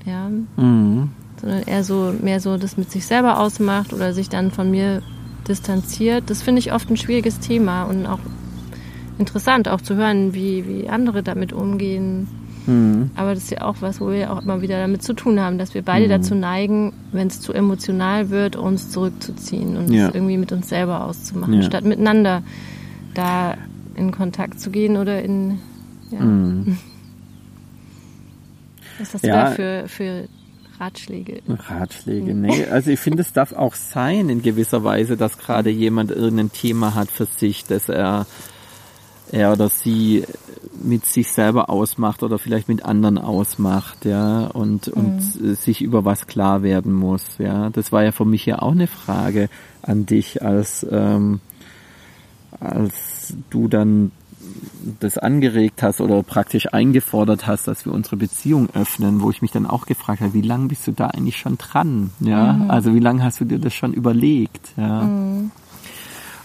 Ja. Mhm. Sondern er so mehr so das mit sich selber ausmacht oder sich dann von mir distanziert. Das finde ich oft ein schwieriges Thema und auch interessant, auch zu hören, wie, wie andere damit umgehen. Mhm. Aber das ist ja auch was, wo wir auch immer wieder damit zu tun haben, dass wir beide mhm. dazu neigen, wenn es zu emotional wird, uns zurückzuziehen und ja. es irgendwie mit uns selber auszumachen, ja. statt miteinander da in Kontakt zu gehen oder in. Ja. Mhm. Was hast du da für, für Ratschläge? Ratschläge, nee. Also ich finde, es darf auch sein in gewisser Weise, dass gerade jemand irgendein Thema hat für sich, dass er er oder sie mit sich selber ausmacht oder vielleicht mit anderen ausmacht, ja, und, mhm. und sich über was klar werden muss, ja. Das war ja für mich ja auch eine Frage an dich, als, ähm, als du dann das angeregt hast oder praktisch eingefordert hast, dass wir unsere Beziehung öffnen, wo ich mich dann auch gefragt habe, wie lange bist du da eigentlich schon dran? Ja, mhm. also wie lange hast du dir das schon überlegt? Ja. Mhm.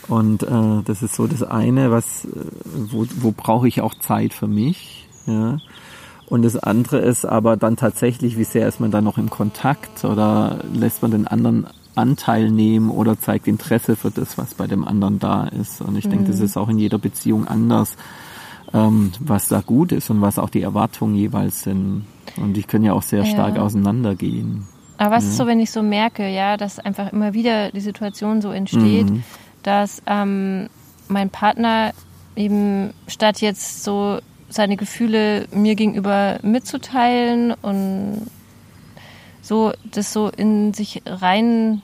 Und äh, das ist so das eine, was äh, wo, wo brauche ich auch Zeit für mich. Ja. Und das andere ist aber dann tatsächlich, wie sehr ist man da noch im Kontakt oder lässt man den anderen Anteil nehmen oder zeigt Interesse für das, was bei dem anderen da ist. Und ich mhm. denke, das ist auch in jeder Beziehung anders, ähm, was da gut ist und was auch die Erwartungen jeweils sind. Und die können ja auch sehr ja. stark auseinandergehen. Aber was ja. ist so, wenn ich so merke, ja, dass einfach immer wieder die Situation so entsteht, mhm dass ähm, mein Partner eben statt jetzt so seine Gefühle mir gegenüber mitzuteilen und so das so in sich rein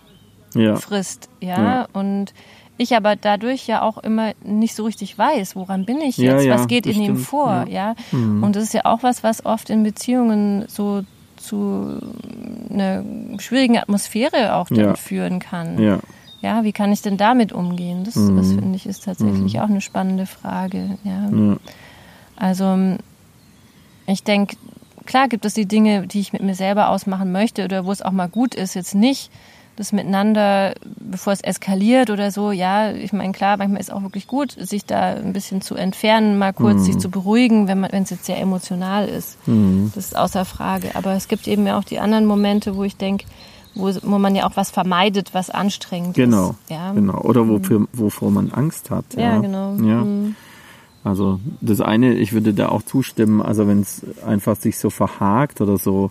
ja. frisst, ja? ja? und ich aber dadurch ja auch immer nicht so richtig weiß, woran bin ich jetzt, ja, was geht in ihm vor, ja, mhm. und das ist ja auch was, was oft in Beziehungen so zu einer schwierigen Atmosphäre auch dann führen kann. Ja ja, wie kann ich denn damit umgehen? Das, mhm. das finde ich ist tatsächlich mhm. auch eine spannende Frage. Ja. ja. Also ich denke, klar gibt es die Dinge, die ich mit mir selber ausmachen möchte oder wo es auch mal gut ist, jetzt nicht das miteinander, bevor es eskaliert oder so. Ja, ich meine, klar, manchmal ist auch wirklich gut, sich da ein bisschen zu entfernen, mal kurz mhm. sich zu beruhigen, wenn man, wenn es jetzt sehr emotional ist. Mhm. Das ist außer Frage. Aber es gibt eben ja auch die anderen Momente, wo ich denke, wo, wo man ja auch was vermeidet, was anstrengend genau, ist. Ja. Genau, oder wofür, mhm. wovor man Angst hat. Ja, ja genau. Ja. Mhm. Also das eine, ich würde da auch zustimmen, also wenn es einfach sich so verhakt oder so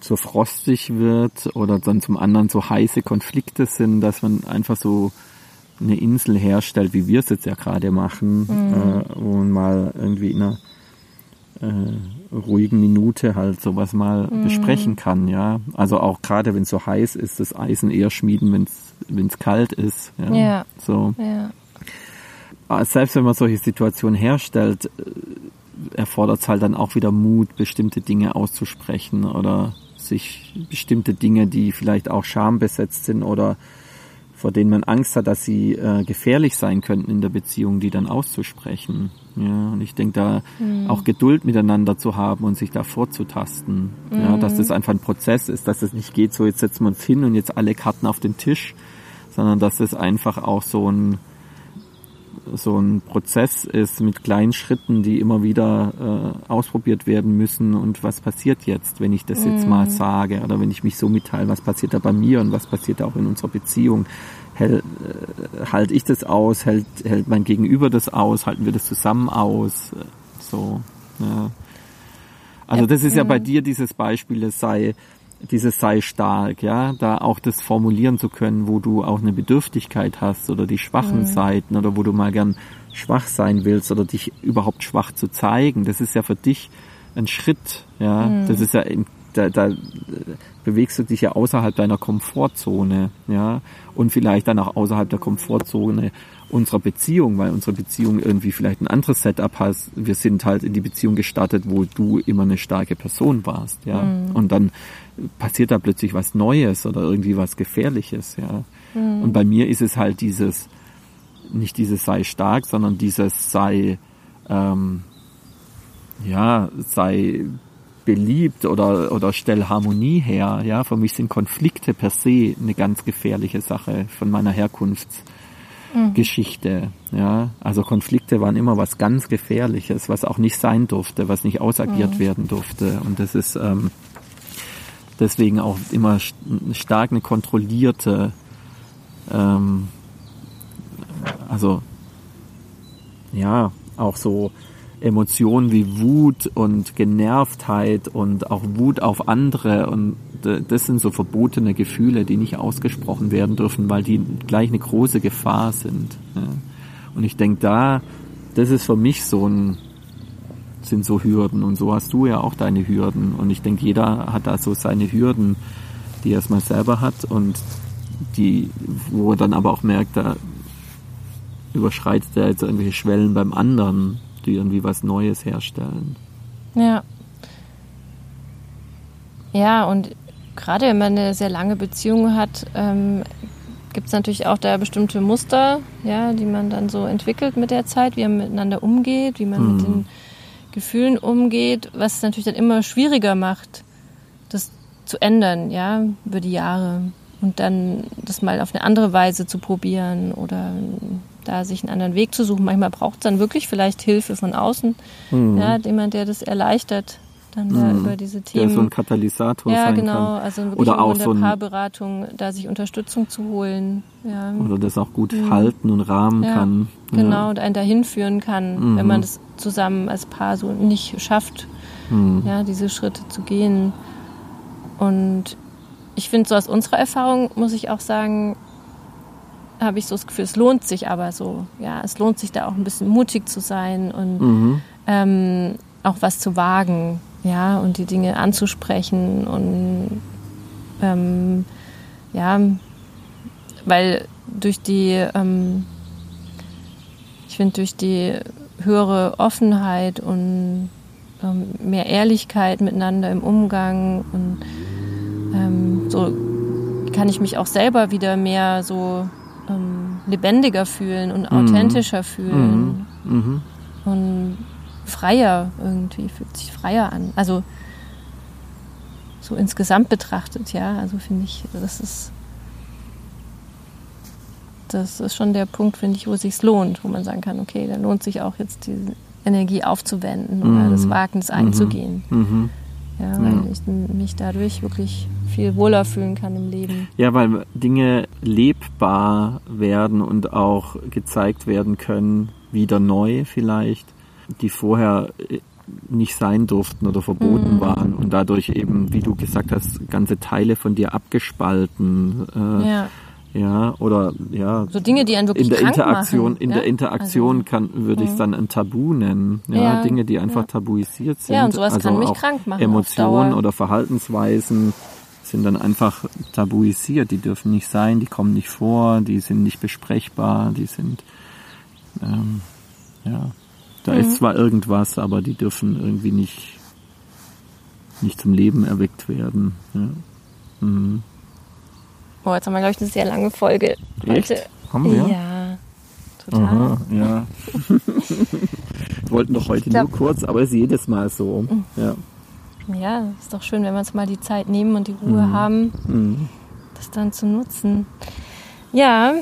so frostig wird oder dann zum anderen so heiße Konflikte sind, dass man einfach so eine Insel herstellt, wie wir es jetzt ja gerade machen, mhm. äh, wo man mal irgendwie in einer äh, ruhigen Minute halt sowas mal mhm. besprechen kann, ja. Also auch gerade wenn es so heiß ist, das Eisen eher schmieden, wenn es wenn es kalt ist, ja. ja. So. Ja. Ah, selbst wenn man solche Situationen herstellt, äh, erfordert es halt dann auch wieder Mut, bestimmte Dinge auszusprechen oder sich bestimmte Dinge, die vielleicht auch schambesetzt sind oder vor denen man Angst hat, dass sie äh, gefährlich sein könnten in der Beziehung, die dann auszusprechen. Ja, und ich denke da mhm. auch Geduld miteinander zu haben und sich da vorzutasten. Mhm. Ja, dass das einfach ein Prozess ist, dass es nicht geht, so jetzt setzen wir uns hin und jetzt alle Karten auf den Tisch, sondern dass es einfach auch so ein so ein Prozess ist mit kleinen Schritten, die immer wieder äh, ausprobiert werden müssen. Und was passiert jetzt, wenn ich das jetzt mal mhm. sage oder wenn ich mich so mitteile, was passiert da bei mir und was passiert da auch in unserer Beziehung. Hält, äh, halte ich das aus, hält, hält mein Gegenüber das aus, halten wir das zusammen aus, so, ja. Also das ist ja bei dir dieses Beispiel, es sei dieses sei stark, ja, da auch das formulieren zu können, wo du auch eine Bedürftigkeit hast oder die schwachen mhm. Seiten oder wo du mal gern schwach sein willst oder dich überhaupt schwach zu zeigen, das ist ja für dich ein Schritt, ja, mhm. das ist ja, da, da bewegst du dich ja außerhalb deiner Komfortzone, ja, und vielleicht dann auch außerhalb der Komfortzone unserer Beziehung, weil unsere Beziehung irgendwie vielleicht ein anderes Setup hat. Wir sind halt in die Beziehung gestartet, wo du immer eine starke Person warst, ja. Mhm. Und dann passiert da plötzlich was Neues oder irgendwie was Gefährliches, ja. Mhm. Und bei mir ist es halt dieses, nicht dieses sei stark, sondern dieses sei, ähm, ja, sei beliebt oder, oder stell Harmonie her, ja. Für mich sind Konflikte per se eine ganz gefährliche Sache von meiner Herkunftsgeschichte, mhm. ja. Also Konflikte waren immer was ganz Gefährliches, was auch nicht sein durfte, was nicht ausagiert mhm. werden durfte. Und das ist, ähm, deswegen auch immer stark eine kontrollierte, ähm, also ja, auch so Emotionen wie Wut und Genervtheit und auch Wut auf andere und das sind so verbotene Gefühle, die nicht ausgesprochen werden dürfen, weil die gleich eine große Gefahr sind. Und ich denke da, das ist für mich so ein sind so Hürden und so hast du ja auch deine Hürden und ich denke, jeder hat da so seine Hürden, die er erstmal selber hat und die, wo er dann aber auch merkt, da überschreitet er jetzt irgendwelche Schwellen beim anderen, die irgendwie was Neues herstellen. Ja. Ja, und gerade wenn man eine sehr lange Beziehung hat, ähm, gibt es natürlich auch da bestimmte Muster, ja, die man dann so entwickelt mit der Zeit, wie man miteinander umgeht, wie man mhm. mit den Gefühlen umgeht, was natürlich dann immer schwieriger macht, das zu ändern, ja, über die Jahre. Und dann das mal auf eine andere Weise zu probieren oder da sich einen anderen Weg zu suchen. Manchmal braucht es dann wirklich vielleicht Hilfe von außen, mhm. ja, jemand, der das erleichtert, dann mhm. da über diese Themen. Der so ein Katalysator ja, sein genau, kann. also wirklich Oder auch in der so Paarberatung, da sich Unterstützung zu holen. Ja. Oder das auch gut mhm. halten und rahmen ja, kann. Genau, und einen dahin führen kann, wenn man mhm. das zusammen als Paar so nicht schafft, mhm. ja, diese Schritte zu gehen. Und ich finde, so aus unserer Erfahrung muss ich auch sagen, habe ich so das Gefühl, es lohnt sich aber so. Ja, es lohnt sich da auch ein bisschen mutig zu sein und mhm. ähm, auch was zu wagen, ja, und die Dinge anzusprechen und ähm, ja, weil durch die, ähm, ich finde, durch die höhere Offenheit und ähm, mehr Ehrlichkeit miteinander im Umgang und ähm, so kann ich mich auch selber wieder mehr so ähm, lebendiger fühlen und mhm. authentischer mhm. fühlen mhm. und freier irgendwie, fühlt sich freier an. Also so insgesamt betrachtet, ja, also finde ich, das ist das ist schon der Punkt, finde ich, wo es sich lohnt, wo man sagen kann, okay, da lohnt sich auch jetzt die Energie aufzuwenden mhm. oder das Wagnis einzugehen. Mhm. mhm. Ja, weil ja. ich mich dadurch wirklich viel wohler fühlen kann im Leben. Ja, weil Dinge lebbar werden und auch gezeigt werden können, wieder neu vielleicht, die vorher nicht sein durften oder verboten mhm. waren und dadurch eben, wie du gesagt hast, ganze Teile von dir abgespalten. Äh, ja. Ja, oder ja. So Dinge, die einen wirklich in der Interaktion, machen, in ja? der Interaktion also, kann, würde ich es dann ein Tabu nennen. Ja, ja Dinge, die einfach ja. tabuisiert sind. Ja, und sowas also kann mich krank machen. Emotionen oder Verhaltensweisen sind dann einfach tabuisiert. Die dürfen nicht sein, die kommen nicht vor, die sind nicht besprechbar, die sind ähm, ja. Da mhm. ist zwar irgendwas, aber die dürfen irgendwie nicht nicht zum Leben erweckt werden. Ja. Mhm. Oh, jetzt haben wir, glaube ich, eine sehr lange Folge. Echt? Haben wir? Ja, total. Aha, ja. Wollten doch heute glaub, nur kurz, aber es ist jedes Mal so. Ja. Ja, ist doch schön, wenn wir uns mal die Zeit nehmen und die Ruhe mhm. haben, mhm. das dann zu nutzen. Ja,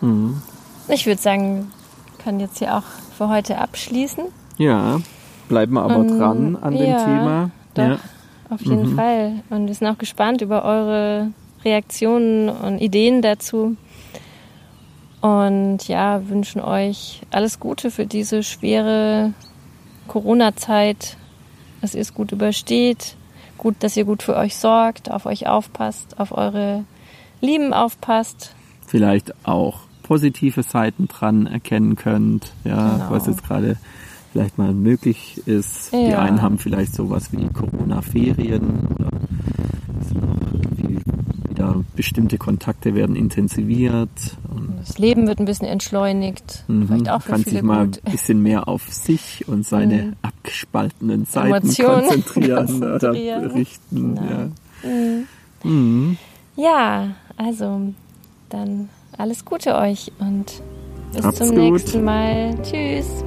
mhm. ich würde sagen, wir können jetzt hier auch für heute abschließen. Ja, bleiben wir aber und, dran an ja, dem Thema. Doch, ja, auf jeden mhm. Fall. Und wir sind auch gespannt über eure Reaktionen und Ideen dazu. Und ja, wünschen euch alles Gute für diese schwere Corona-Zeit, dass ihr es gut übersteht, gut, dass ihr gut für euch sorgt, auf euch aufpasst, auf eure Lieben aufpasst. Vielleicht auch positive Seiten dran erkennen könnt, ja, genau. was jetzt gerade vielleicht mal möglich ist. Ja. Die einen haben vielleicht sowas wie Corona-Ferien oder wieder bestimmte Kontakte werden intensiviert. das Leben wird ein bisschen entschleunigt. Mhm. Vielleicht auch für kann sich mal gut. ein bisschen mehr auf sich und seine mhm. abgespaltenen Seiten Emotionen konzentrieren, *laughs* konzentrieren, oder berichten. Genau. Ja. Mhm. mhm. ja, also dann alles Gute euch und bis Hab's zum gut. nächsten Mal. Tschüss.